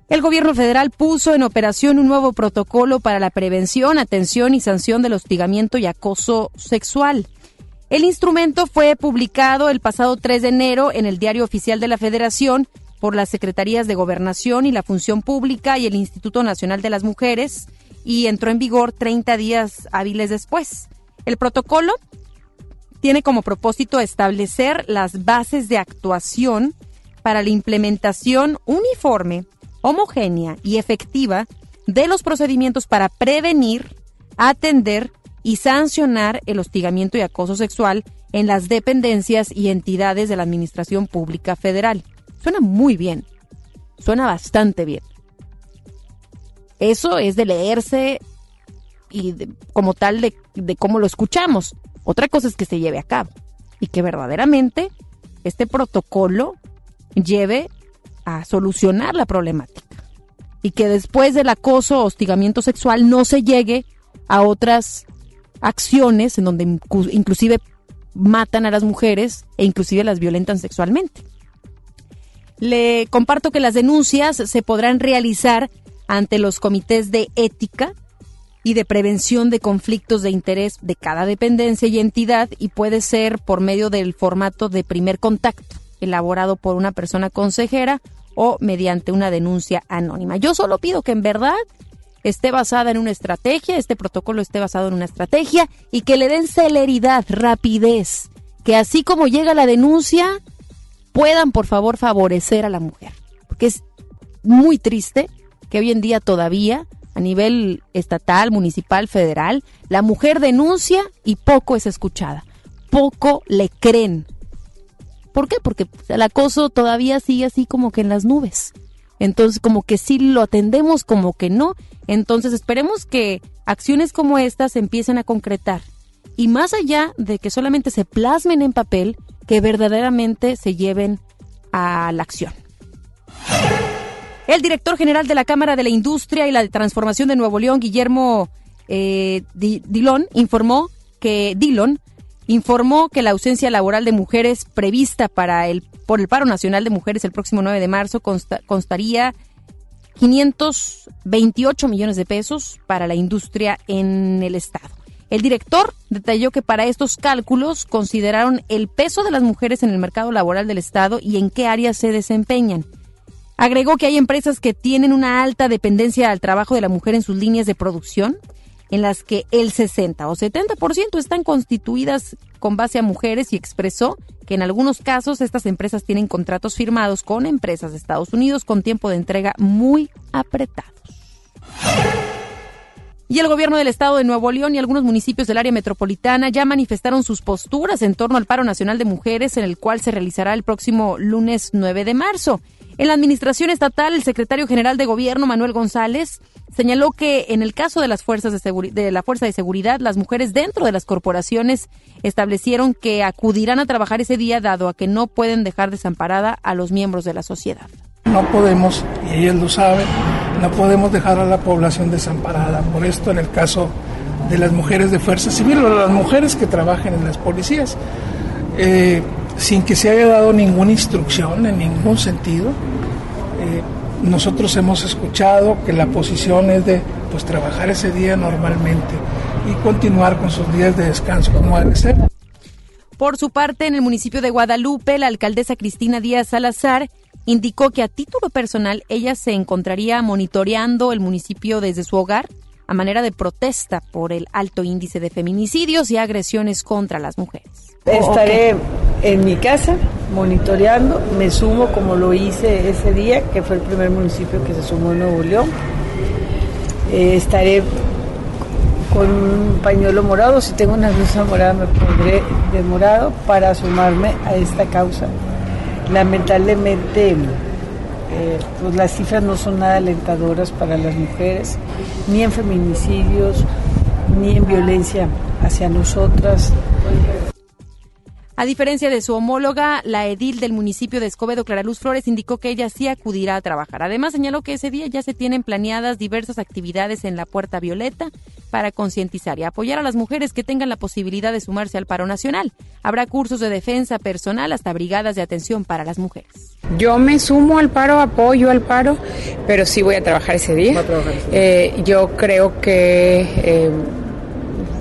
el gobierno federal puso en operación un nuevo protocolo para la prevención, atención y sanción del hostigamiento y acoso sexual. El instrumento fue publicado el pasado 3 de enero en el Diario Oficial de la Federación por las Secretarías de Gobernación y la Función Pública y el Instituto Nacional de las Mujeres y entró en vigor 30 días hábiles después. El protocolo tiene como propósito establecer las bases de actuación para la implementación uniforme, homogénea y efectiva de los procedimientos para prevenir, atender y sancionar el hostigamiento y acoso sexual en las dependencias y entidades de la Administración Pública Federal. Suena muy bien, suena bastante bien. Eso es de leerse y como tal de, de cómo lo escuchamos. Otra cosa es que se lleve a cabo y que verdaderamente este protocolo lleve solucionar la problemática y que después del acoso o hostigamiento sexual no se llegue a otras acciones en donde inclusive matan a las mujeres e inclusive las violentan sexualmente. Le comparto que las denuncias se podrán realizar ante los comités de ética y de prevención de conflictos de interés de cada dependencia y entidad y puede ser por medio del formato de primer contacto elaborado por una persona consejera o mediante una denuncia anónima. Yo solo pido que en verdad esté basada en una estrategia, este protocolo esté basado en una estrategia y que le den celeridad, rapidez, que así como llega la denuncia, puedan por favor favorecer a la mujer. Porque es muy triste que hoy en día todavía, a nivel estatal, municipal, federal, la mujer denuncia y poco es escuchada, poco le creen. ¿Por qué? Porque el acoso todavía sigue así como que en las nubes. Entonces, como que sí lo atendemos, como que no. Entonces, esperemos que acciones como estas empiecen a concretar. Y más allá de que solamente se plasmen en papel, que verdaderamente se lleven a la acción. El director general de la Cámara de la Industria y la Transformación de Nuevo León, Guillermo eh, Dillon, informó que Dillon informó que la ausencia laboral de mujeres prevista para el, por el paro nacional de mujeres el próximo 9 de marzo constaría 528 millones de pesos para la industria en el Estado. El director detalló que para estos cálculos consideraron el peso de las mujeres en el mercado laboral del Estado y en qué áreas se desempeñan. Agregó que hay empresas que tienen una alta dependencia al trabajo de la mujer en sus líneas de producción, en las que el 60 o 70% están constituidas con base a mujeres y expresó que en algunos casos estas empresas tienen contratos firmados con empresas de Estados Unidos con tiempo de entrega muy apretados. Y el gobierno del estado de Nuevo León y algunos municipios del área metropolitana ya manifestaron sus posturas en torno al paro nacional de mujeres en el cual se realizará el próximo lunes 9 de marzo. En la administración estatal, el secretario general de gobierno, Manuel González, señaló que en el caso de las fuerzas de, de la fuerza de seguridad, las mujeres dentro de las corporaciones establecieron que acudirán a trabajar ese día dado a que no pueden dejar desamparada a los miembros de la sociedad. No podemos, y ellos lo saben, no podemos dejar a la población desamparada. Por esto, en el caso de las mujeres de fuerza civil o las mujeres que trabajan en las policías, eh, sin que se haya dado ninguna instrucción en ningún sentido. Eh, nosotros hemos escuchado que la posición es de pues trabajar ese día normalmente y continuar con sus días de descanso como debe ser. Por su parte, en el municipio de Guadalupe, la alcaldesa Cristina Díaz Salazar indicó que a título personal ella se encontraría monitoreando el municipio desde su hogar a manera de protesta por el alto índice de feminicidios y agresiones contra las mujeres. Estaré en mi casa monitoreando, me sumo como lo hice ese día, que fue el primer municipio que se sumó en Nuevo León. Eh, estaré con un pañuelo morado, si tengo una blusa morada me pondré de morado para sumarme a esta causa. Lamentablemente, eh, pues las cifras no son nada alentadoras para las mujeres, ni en feminicidios, ni en violencia hacia nosotras. A diferencia de su homóloga, la edil del municipio de Escobedo, Clara Luz Flores, indicó que ella sí acudirá a trabajar. Además, señaló que ese día ya se tienen planeadas diversas actividades en la Puerta Violeta para concientizar y apoyar a las mujeres que tengan la posibilidad de sumarse al paro nacional. Habrá cursos de defensa personal hasta brigadas de atención para las mujeres. Yo me sumo al paro, apoyo al paro, pero sí voy a trabajar ese día. Eh, yo creo que... Eh,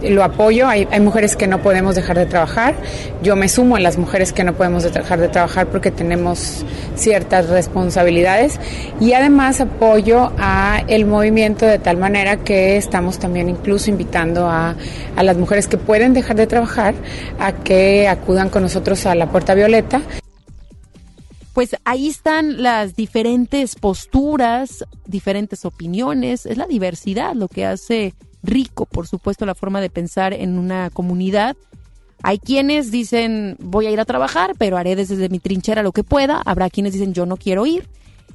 lo apoyo. Hay, hay, mujeres que no podemos dejar de trabajar. Yo me sumo a las mujeres que no podemos dejar de trabajar porque tenemos ciertas responsabilidades y además apoyo a el movimiento de tal manera que estamos también incluso invitando a, a las mujeres que pueden dejar de trabajar a que acudan con nosotros a la Puerta Violeta pues ahí están las diferentes posturas, diferentes opiniones, es la diversidad lo que hace rico, por supuesto, la forma de pensar en una comunidad. Hay quienes dicen, voy a ir a trabajar, pero haré desde mi trinchera lo que pueda. Habrá quienes dicen, yo no quiero ir.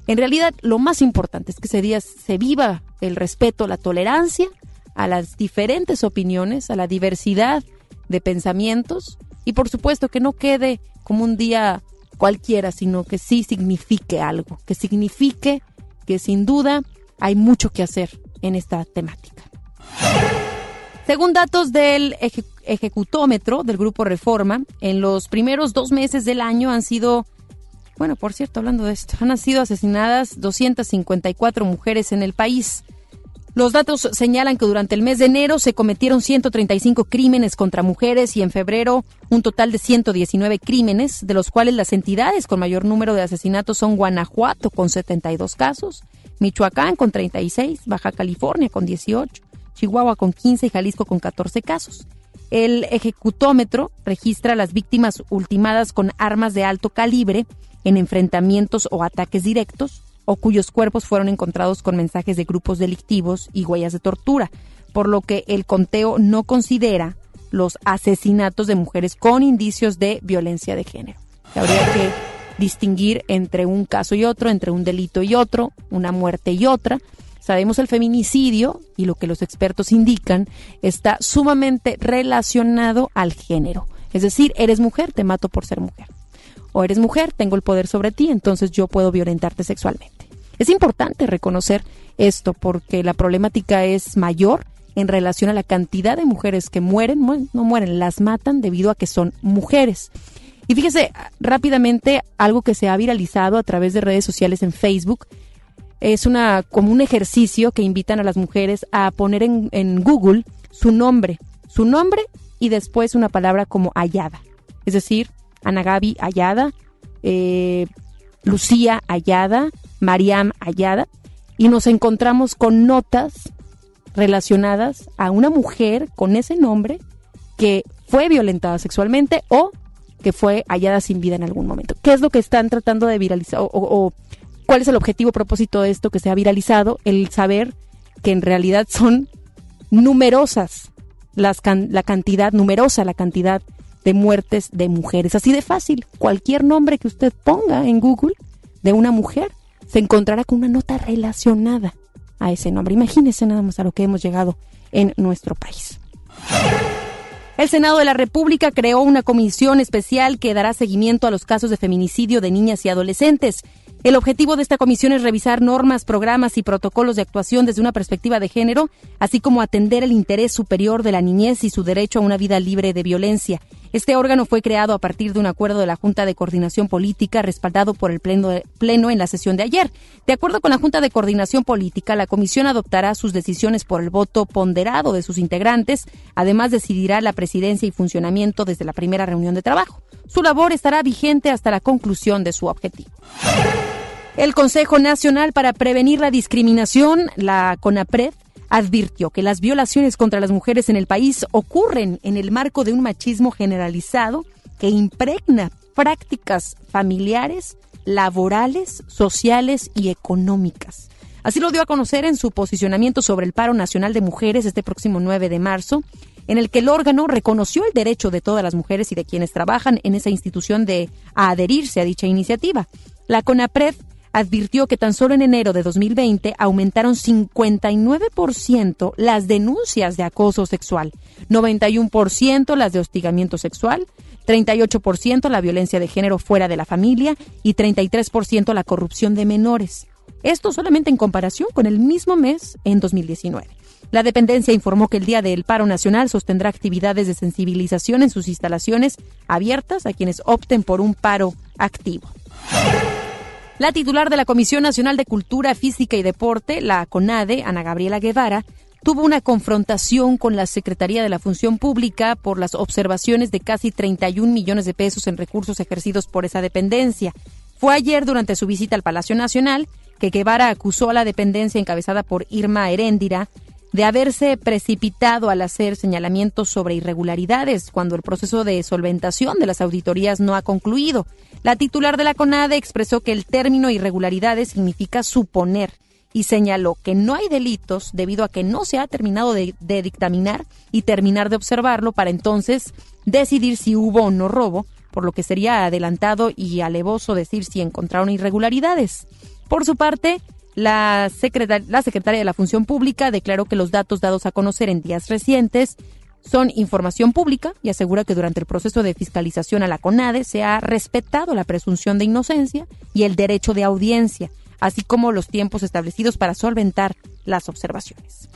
En realidad, lo más importante es que ese día se viva el respeto, la tolerancia a las diferentes opiniones, a la diversidad de pensamientos y por supuesto que no quede como un día cualquiera, sino que sí signifique algo, que signifique que sin duda hay mucho que hacer en esta temática. Según datos del ejecutómetro del Grupo Reforma, en los primeros dos meses del año han sido, bueno, por cierto, hablando de esto, han sido asesinadas 254 mujeres en el país. Los datos señalan que durante el mes de enero se cometieron 135 crímenes contra mujeres y en febrero un total de 119 crímenes, de los cuales las entidades con mayor número de asesinatos son Guanajuato con 72 casos, Michoacán con 36, Baja California con 18, Chihuahua con 15 y Jalisco con 14 casos. El ejecutómetro registra las víctimas ultimadas con armas de alto calibre en enfrentamientos o ataques directos o cuyos cuerpos fueron encontrados con mensajes de grupos delictivos y huellas de tortura, por lo que el conteo no considera los asesinatos de mujeres con indicios de violencia de género. Habría que distinguir entre un caso y otro, entre un delito y otro, una muerte y otra, Sabemos el feminicidio, y lo que los expertos indican, está sumamente relacionado al género. Es decir, eres mujer, te mato por ser mujer. O eres mujer, tengo el poder sobre ti, entonces yo puedo violentarte sexualmente. Es importante reconocer esto porque la problemática es mayor en relación a la cantidad de mujeres que mueren, no mueren, las matan debido a que son mujeres. Y fíjese rápidamente algo que se ha viralizado a través de redes sociales en Facebook es una como un ejercicio que invitan a las mujeres a poner en, Google su nombre, su nombre y después una palabra como Ayada. Es decir, Ana Gaby Ayada, eh, Lucía Ayada, Mariam Ayada, y nos encontramos con notas relacionadas a una mujer con ese nombre que fue violentada sexualmente o que fue hallada sin vida en algún momento. ¿Qué es lo que están tratando de viralizar o cuál es el objetivo propósito de esto que se ha viralizado, el saber que en realidad son numerosas las la cantidad, numerosa la cantidad de muertes de mujeres. Así de fácil, cualquier nombre que usted ponga en Google de una mujer se encontrará con una nota relacionada a ese nombre. Imagínese nada más a lo que hemos llegado en nuestro país. El Senado de la República creó una comisión especial que dará seguimiento a los casos de feminicidio de niñas y adolescentes. El objetivo de esta comisión es revisar normas, programas y protocolos de actuación desde una perspectiva de género, así como atender el interés superior de la niñez y su derecho a una vida libre de violencia. Este órgano fue creado a partir de un acuerdo de la Junta de Coordinación Política respaldado por el pleno, en la sesión de ayer. De acuerdo con la Junta de Coordinación Política, la comisión adoptará sus decisiones por el voto ponderado de sus integrantes, además decidirá la presidencia y funcionamiento desde la primera reunión de trabajo. Su labor estará vigente hasta la conclusión de su objetivo. El Consejo Nacional para Prevenir la Discriminación, la CONAPRED, advirtió que las violaciones contra las mujeres en el país ocurren en el marco de un machismo generalizado que impregna prácticas familiares, laborales, sociales y económicas. Así lo dio a conocer en su posicionamiento sobre el paro nacional de mujeres este próximo 9 de marzo, en el que el órgano reconoció el derecho de todas las mujeres y de quienes trabajan en esa institución de adherirse a dicha iniciativa. La CONAPRED advirtió que tan solo en enero de 2020 aumentaron 59% las denuncias de acoso sexual, 91% las de hostigamiento sexual, 38% la violencia de género fuera de la familia y 33% la corrupción de menores. Esto solamente en comparación con el mismo mes en 2019. La dependencia informó que el Día del Paro Nacional sostendrá actividades de sensibilización en sus instalaciones abiertas a quienes opten por un paro activo. La titular de la Comisión Nacional de Cultura Física y Deporte, la CONADE, Ana Gabriela Guevara, tuvo una confrontación con la Secretaría de la Función Pública por las observaciones de casi 31 millones de pesos en recursos ejercidos por esa dependencia. Fue ayer durante su visita al Palacio Nacional que Guevara acusó a la dependencia encabezada por Irma Heréndira de haberse precipitado al hacer señalamientos sobre irregularidades cuando el proceso de solventación de las auditorías no ha concluido. La titular de la CONADE expresó que el término irregularidades significa suponer y señaló que no hay delitos debido a que no se ha terminado de, de, dictaminar y terminar de observarlo para entonces decidir si hubo o no robo, por lo que sería adelantado y alevoso decir si encontraron irregularidades. Por su parte, la, secretar la secretaria de la Función Pública declaró que los datos dados a conocer en días recientes son información pública y asegura que durante el proceso de fiscalización a la CONADE se ha respetado la presunción de inocencia y el derecho de audiencia, así como los tiempos establecidos para solventar las observaciones.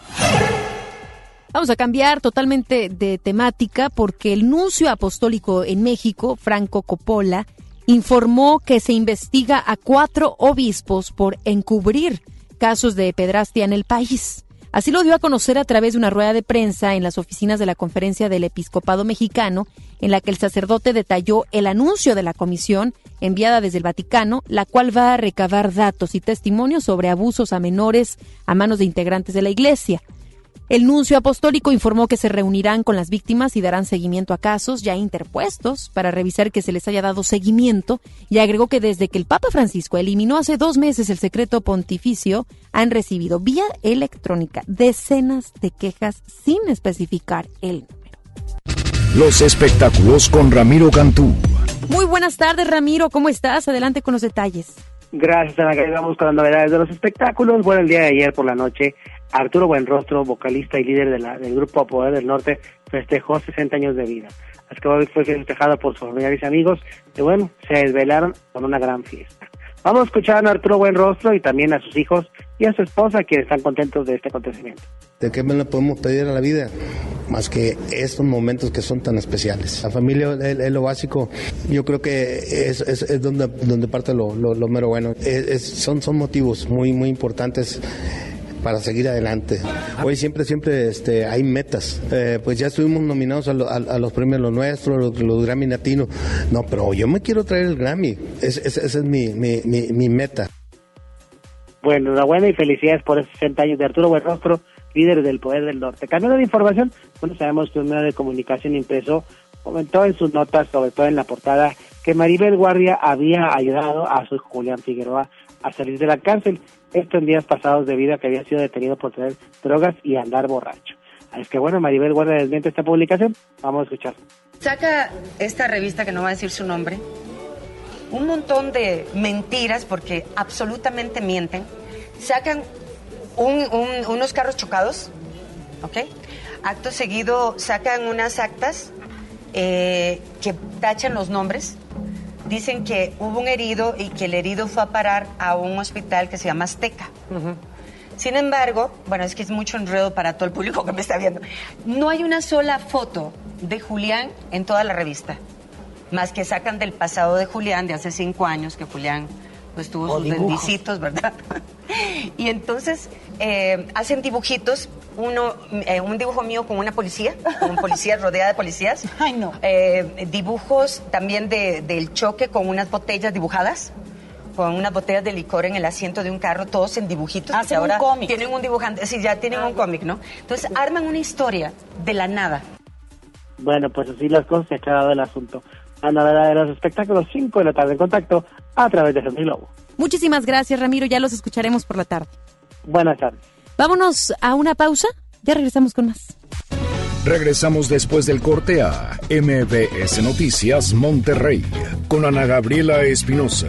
Vamos a cambiar totalmente de temática porque el nuncio apostólico en México, Franco Coppola, informó que se investiga a cuatro obispos por encubrir casos de pedrastia en el país. Así lo dio a conocer a través de una rueda de prensa en las oficinas de la Conferencia del Episcopado Mexicano, en la que el sacerdote detalló el anuncio de la comisión enviada desde el Vaticano, la cual va a recabar datos y testimonios sobre abusos a menores a manos de integrantes de la Iglesia. El nuncio apostólico informó que se reunirán con las víctimas y darán seguimiento a casos ya interpuestos para revisar que se les haya dado seguimiento y agregó que desde que el Papa Francisco eliminó hace dos meses el secreto pontificio, han recibido vía electrónica decenas de quejas sin especificar el número. Los espectáculos con Ramiro Cantú. Muy buenas tardes, Ramiro. ¿Cómo estás? Adelante con los detalles. Gracias, Ana. Vamos con las novedades de los espectáculos. Bueno, el día de ayer por la noche Arturo Buenrostro, vocalista y líder de la, del grupo Poder del Norte, festejó 60 años de vida. Que hoy fue festejado por sus familiares y amigos, y bueno, se desvelaron con una gran fiesta. Vamos a escuchar a Arturo Buenrostro y también a sus hijos y a su esposa, quienes están contentos de este acontecimiento. ¿De qué me le podemos pedir a la vida? Más que estos momentos que son tan especiales. La familia es, lo básico. Yo creo que es, es, es donde, donde parte lo, lo, lo mero bueno. son, son motivos muy, muy importantes para seguir adelante. Hoy siempre, siempre este, hay metas. Eh, pues ya estuvimos nominados a, lo, a, los premios Lo Nuestro, los, Grammy Latino. No, pero yo me quiero traer el Grammy. Esa es, es, es mi, mi, mi, mi, meta. Bueno, enhorabuena y felicidades por esos 60 años de Arturo Buenrostro, líder del Poder del Norte. Cambiando de información, bueno, sabemos que un medio de comunicación impreso comentó en sus notas, sobre todo en la portada, que Maribel Guardia había ayudado a su Julián Figueroa a salir de la cárcel. Esto en días pasados debido a que había sido detenido por traer drogas y andar borracho. Es que bueno, Maribel Guardia desmiente esta publicación. Vamos a escuchar. Saca esta revista que no va a decir su nombre, un montón de mentiras porque absolutamente mienten. Sacan un, un, unos carros chocados, ¿ok? Acto seguido sacan unas actas eh, que tachan los nombres dicen que hubo un herido y que el herido fue a parar a un hospital que se llama Azteca. Uh -huh. Sin embargo, bueno, es que es mucho enredo para todo el público que me está viendo. No hay una sola foto de Julián en toda la revista, más que sacan del pasado de Julián de hace cinco años, que Julián pues tuvo sus bendicitos, ¿verdad? (laughs) y entonces eh, hacen dibujitos, uno, eh, un dibujo mío con una policía, con un policía (laughs) rodeada de policías. Ay, no. Eh, dibujos también de, del choque con unas botellas dibujadas con unas botellas de licor en el asiento de un carro, todos en dibujitos. Hacen ahora un cómic. Tienen un dibujante, sí, ya tienen ah, un cómic, ¿no? Entonces arman una historia de la nada. Bueno, pues así las cosas se ha aclarado el asunto. La novedad de los espectáculos 5 de la tarde en contacto a través de Sony Globo. Muchísimas gracias, Ramiro. Ya los escucharemos por la tarde. Buenas tardes. Vámonos a una pausa. Ya regresamos con más. Regresamos después del corte a MBS Noticias Monterrey con Ana Gabriela Espinosa.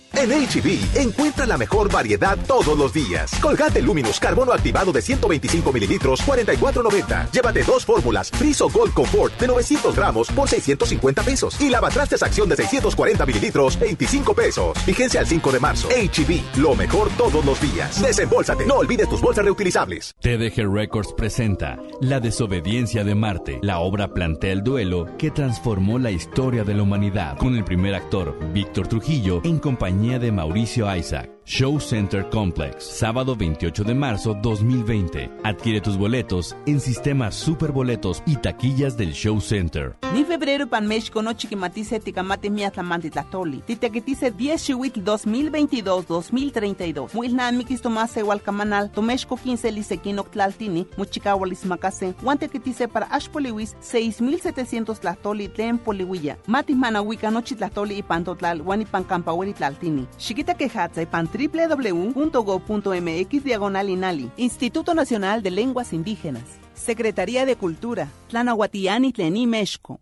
En HB, encuentra la mejor variedad todos los días. Colgate Luminous Carbono activado de 125 mililitros, 44.90. Llévate dos fórmulas, Friso Gold Comfort de 900 gramos por 650 pesos. Y lavatrastes acción de 640 mililitros, 25 pesos. Vigencia al 5 de marzo. HB, lo mejor todos los días. Desembolsate, no olvides tus bolsas reutilizables. TDG Records presenta La desobediencia de Marte. La obra plantea el duelo que transformó la historia de la humanidad. Con el primer actor, Víctor Trujillo, en compañía de Mauricio Isaac. Show Center Complex, sábado 28 de marzo 2020. Adquiere tus boletos en sistemas Superboletos y taquillas del Show Center. Ni febrero pan México no chiquimatice ticamate miatlamante tlatoli. Titequetice 10 chihuitl 2022-2032. Muilna mikis tomase hualcamanal, tomexco 15 lisequino tlaltini, muchicahualis macase, guantequetice para ashpoliwis 6700 tlatoli tlen polihuilla. Matis manahuica nochi tlatoli y pantotlal, guanipan campahueli tlaltini. Chiquita quejatza y pan www.go.mx diagonal inali. Instituto Nacional de Lenguas Indígenas. Secretaría de Cultura. Tlanahuatiani Tlení Mexco.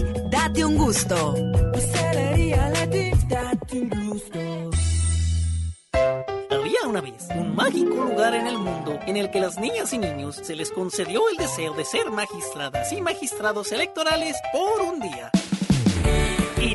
date un gusto. Había una vez un mágico lugar en el mundo en el que las niñas y niños se les concedió el deseo de ser magistradas y magistrados electorales por un día.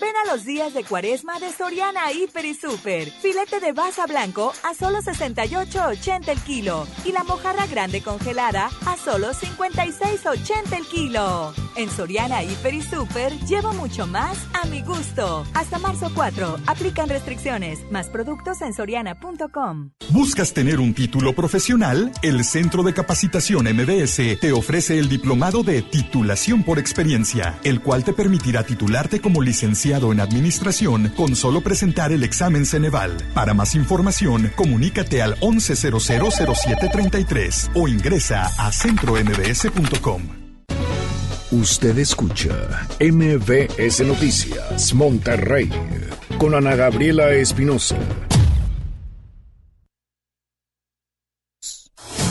Ven a los días de cuaresma de Soriana Hiper y Super. Filete de basa blanco a solo 68.80 el kilo. Y la mojarra grande congelada a solo 56.80 el kilo. En Soriana Hiper y Super llevo mucho más a mi gusto. Hasta marzo 4. Aplican restricciones. Más productos en soriana.com. ¿Buscas tener un título profesional? El Centro de Capacitación MBS te ofrece el diplomado de titulación por experiencia, el cual te permitirá titularte como licenciado en administración con solo presentar el examen Ceneval. Para más información, comunícate al 11000733 o ingresa a centrombs.com. Usted escucha MBS Noticias Monterrey con Ana Gabriela Espinosa.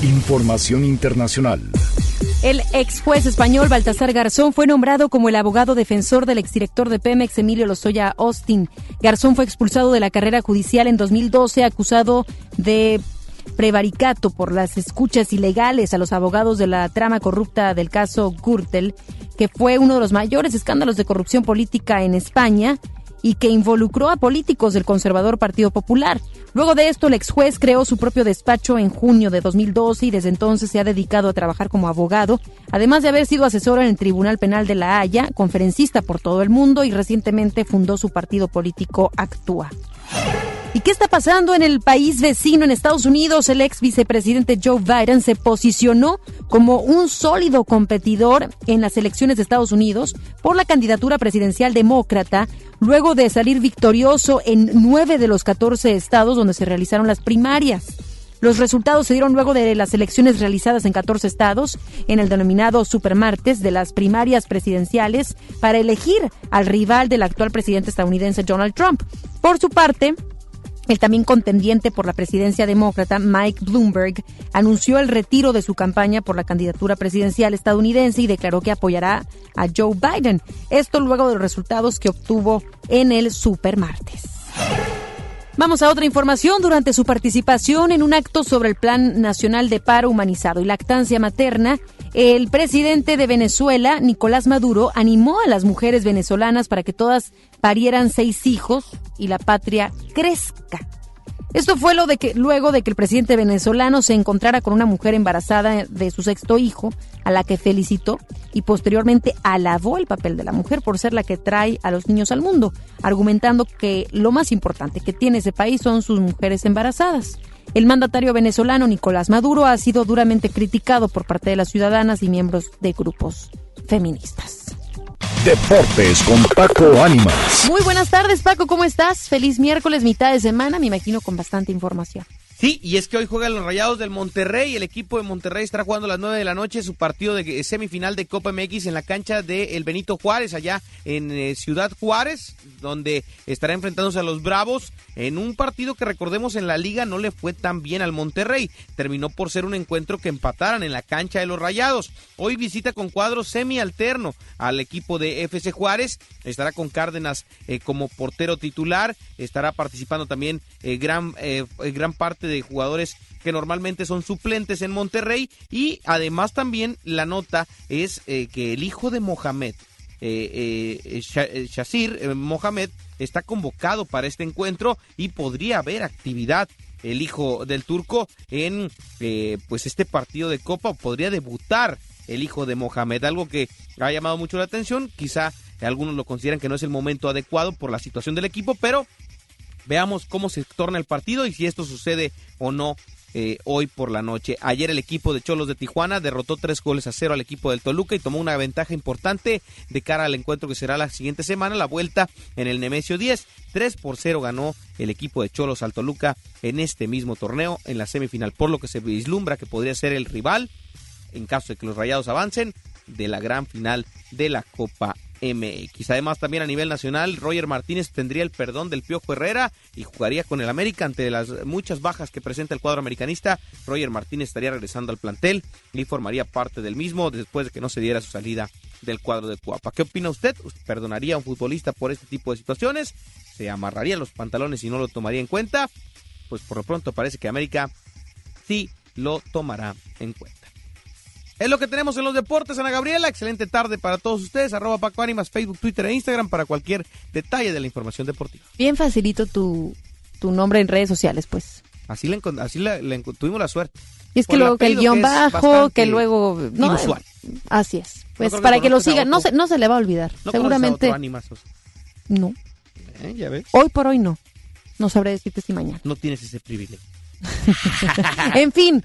Información internacional. El ex juez español Baltasar Garzón fue nombrado como el abogado defensor del exdirector de Pemex, Emilio Lozoya Austin. Garzón fue expulsado de la carrera judicial en 2012 acusado de prevaricato por las escuchas ilegales a los abogados de la trama corrupta del caso Gürtel, que fue uno de los mayores escándalos de corrupción política en España y que involucró a políticos del conservador Partido Popular. Luego de esto, el ex juez creó su propio despacho en junio de 2012 y desde entonces se ha dedicado a trabajar como abogado, además de haber sido asesor en el Tribunal Penal de La Haya, conferencista por todo el mundo y recientemente fundó su partido político Actúa. ¿Y qué está pasando en el país vecino, en Estados Unidos? El ex vicepresidente Joe Biden se posicionó como un sólido competidor en las elecciones de Estados Unidos por la candidatura presidencial demócrata, luego de salir victorioso en nueve de los 14 estados donde se realizaron las primarias. Los resultados se dieron luego de las elecciones realizadas en 14 estados, en el denominado Supermartes de las primarias presidenciales, para elegir al rival del actual presidente estadounidense Donald Trump. Por su parte, El también contendiente por la presidencia demócrata, Mike Bloomberg, anunció el retiro de su campaña por la candidatura presidencial estadounidense y declaró que apoyará a Joe Biden. Esto luego de los resultados que obtuvo en el supermartes. Vamos a otra información. Durante su participación en un acto sobre el Plan Nacional de Paro Humanizado y Lactancia Materna, el presidente de Venezuela, Nicolás Maduro, animó a las mujeres venezolanas para que todas parieran seis hijos y la patria crezca. Esto fue lo de que, luego de que el presidente venezolano se encontrara con una mujer embarazada de su sexto hijo, a la que felicitó y posteriormente alabó el papel de la mujer por ser la que trae a los niños al mundo, argumentando que lo más importante que tiene ese país son sus mujeres embarazadas. El mandatario venezolano Nicolás Maduro ha sido duramente criticado por parte de las ciudadanas y miembros de grupos feministas. Deportes con Paco Ánimas. Muy buenas tardes, Paco, ¿cómo estás? Feliz miércoles, mitad de semana, me imagino con bastante información. Sí, y es que hoy juegan los Rayados del Monterrey. El equipo de Monterrey estará jugando a las 9 de la noche su partido de semifinal de Copa MX en la cancha de el Benito Juárez, allá en eh, Ciudad Juárez, donde estará enfrentándose a los Bravos en un partido que recordemos en la liga no le fue tan bien al Monterrey. Terminó por ser un encuentro que empataran en la cancha de los Rayados. Hoy visita con cuadro semi-alterno al equipo de FC Juárez. Estará con Cárdenas eh, como portero titular. Estará participando también eh, gran, gran parte de jugadores que normalmente son suplentes en Monterrey. Y además también la nota es eh, que el hijo de Mohamed, eh, eh, Shazir Mohamed, está convocado para este encuentro y podría haber actividad el hijo del turco en pues este partido de Copa podría debutar el hijo de Mohamed, algo que ha llamado mucho la atención, quizá algunos lo consideran que no es el momento adecuado por la situación del equipo, pero Veamos cómo se torna el partido y si esto sucede o no eh, hoy por la noche. Ayer el equipo de Cholos de Tijuana derrotó tres goles a cero al equipo del Toluca y tomó una ventaja importante de cara al encuentro que será la siguiente semana, la vuelta en el Nemesio 10. 3 por 0 ganó el equipo de Cholos al Toluca en este mismo torneo en la semifinal, por lo que se vislumbra que podría ser el rival, en caso de que los Rayados avancen, de la gran final de la Copa MX. Además, también a nivel nacional, Roger Martínez tendría el perdón del Piojo Herrera y jugaría con el América ante las muchas bajas que presenta el cuadro americanista. Roger Martínez estaría regresando al plantel y formaría parte del mismo después de que no se diera su salida del cuadro de Cuapa. ¿Qué opina usted? ¿Perdonaría a un futbolista por este tipo de situaciones? ¿Se amarraría los pantalones y no lo tomaría en cuenta? Pues por lo pronto parece que América sí lo tomará en cuenta. Es lo que tenemos en los deportes, Ana Gabriela. Excelente tarde para todos ustedes. Arroba Paco Ánimas, Facebook, Twitter e Instagram para cualquier detalle de la información deportiva. Bien facilito tu, tu nombre en redes sociales, pues. Así le, así tuvimos la suerte. Y es que luego que el guion bajo, que luego... No, Así es. Pues para que, lo sigan, no se, no se le va a olvidar. Seguramente... no. Eh, ¿Ya ves? Hoy por hoy no. No sabré decirte si mañana. No tienes ese privilegio. (laughs) en fin,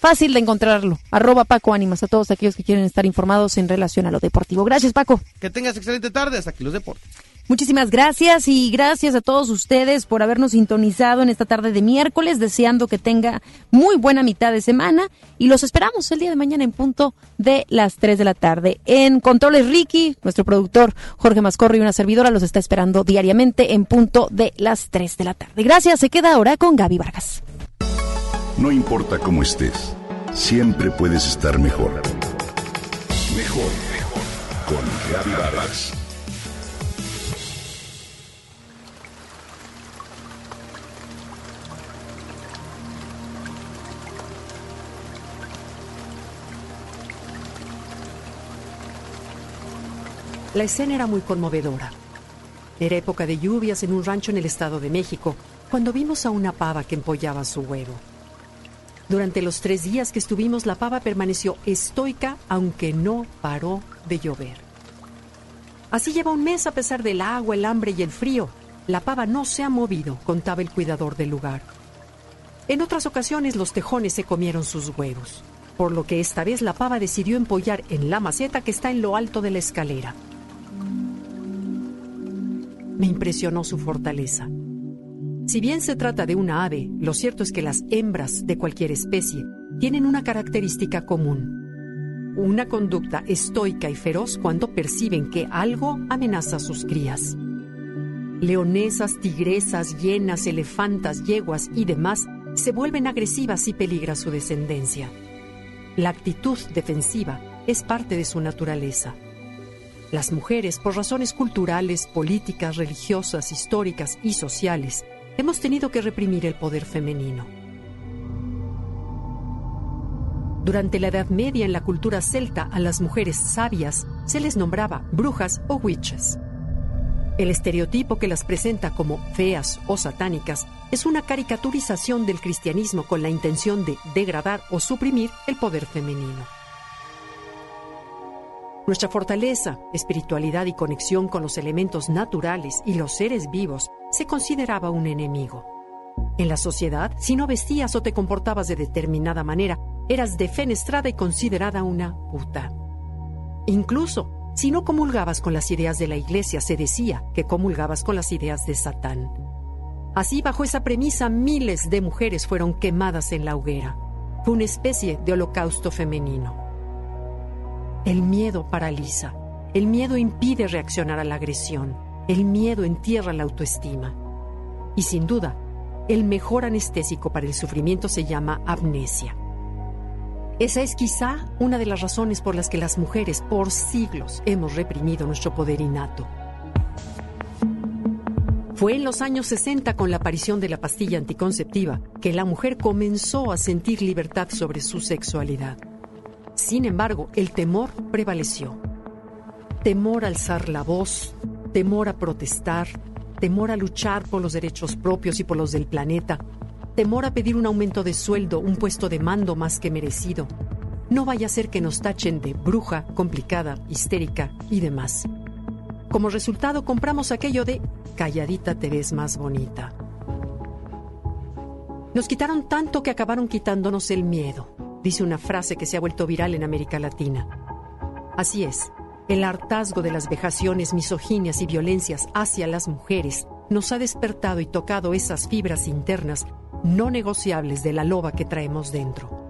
Fácil de encontrarlo. Arroba Paco Ánimas a todos aquellos que quieren estar informados en relación a lo deportivo. Gracias, Paco. Que tengas excelente tarde. Hasta aquí los deportes. Muchísimas gracias y gracias a todos ustedes por habernos sintonizado en esta tarde de miércoles, deseando que tenga muy buena mitad de semana y los esperamos el día de mañana en punto de las 3 de la tarde. En Controles Ricky, nuestro productor Jorge Mascorro y una servidora los está esperando diariamente en punto de las 3 de la tarde. Gracias, se queda ahora con Gaby Vargas. No importa cómo estés, siempre puedes estar mejor. Mejor, mejor. Con Gaby La escena era muy conmovedora. Era época de lluvias en un rancho en el Estado de México, cuando vimos a una pava que empollaba su huevo. Durante los tres días que estuvimos, la pava permaneció estoica, aunque no paró de llover. Así lleva un mes a pesar del agua, el hambre y el frío. La pava no se ha movido, contaba el cuidador del lugar. En otras ocasiones los tejones se comieron sus huevos, por lo que esta vez la pava decidió empollar en la maceta que está en lo alto de la escalera. Me impresionó su fortaleza. Si bien se trata de una ave, lo cierto es que las hembras de cualquier especie tienen una característica común. Una conducta estoica y feroz cuando perciben que algo amenaza a sus crías. Leonesas, tigresas, hienas, elefantas, yeguas y demás se vuelven agresivas y peligra su descendencia. La actitud defensiva es parte de su naturaleza. Las mujeres, por razones culturales, políticas, religiosas, históricas y sociales, hemos tenido que reprimir el poder femenino. Durante la Edad Media en la cultura celta a las mujeres sabias se les nombraba brujas o witches. El estereotipo que las presenta como feas o satánicas es una caricaturización del cristianismo con la intención de degradar o suprimir el poder femenino. Nuestra fortaleza, espiritualidad y conexión con los elementos naturales y los seres vivos se consideraba un enemigo. En la sociedad, si no vestías o te comportabas de determinada manera, eras defenestrada y considerada una puta. Incluso, si no comulgabas con las ideas de la iglesia, se decía que comulgabas con las ideas de Satán. Así, bajo esa premisa, miles de mujeres fueron quemadas en la hoguera. Fue una especie de holocausto femenino. El miedo paraliza. El miedo impide reaccionar a la agresión. El miedo entierra la autoestima. Y sin duda, el mejor anestésico para el sufrimiento se llama amnesia. Esa es quizá una de las razones por las que las mujeres por siglos hemos reprimido nuestro poder innato. Fue en los años 60 con la aparición de la pastilla anticonceptiva que la mujer comenzó a sentir libertad sobre su sexualidad. Sin embargo, el temor prevaleció. Temor a alzar la voz, temor a protestar, temor a luchar por los derechos propios y por los del planeta, temor a pedir un aumento de sueldo, un puesto de mando más que merecido. No vaya a ser que nos tachen de bruja, complicada, histérica y demás. Como resultado compramos aquello de calladita te ves más bonita. Nos quitaron tanto que acabaron quitándonos el miedo, dice una frase que se ha vuelto viral en América Latina. Así es, el hartazgo de las vejaciones, misoginias y violencias hacia las mujeres nos ha despertado y tocado esas fibras internas no negociables de la loba que traemos dentro.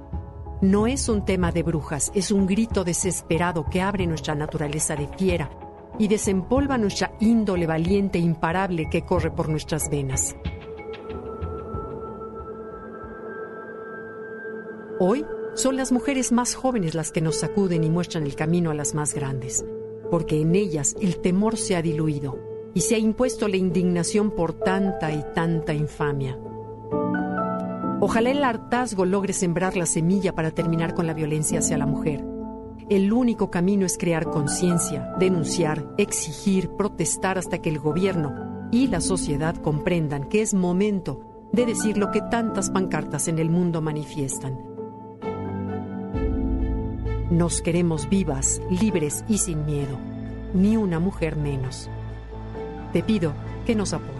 No es un tema de brujas, es un grito desesperado que abre nuestra naturaleza de fiera y desempolva nuestra índole valiente e imparable que corre por nuestras venas. Hoy son las mujeres más jóvenes las que nos sacuden y muestran el camino a las más grandes, porque en ellas el temor se ha diluido y se ha impuesto la indignación por tanta y tanta infamia. Ojalá el hartazgo logre sembrar la semilla para terminar con la violencia hacia la mujer. El único camino es crear conciencia, denunciar, exigir, protestar hasta que el gobierno y la sociedad comprendan que es momento de decir lo que tantas pancartas en el mundo manifiestan. Nos queremos vivas, libres y sin miedo, ni una mujer menos. Te pido que nos apoyes.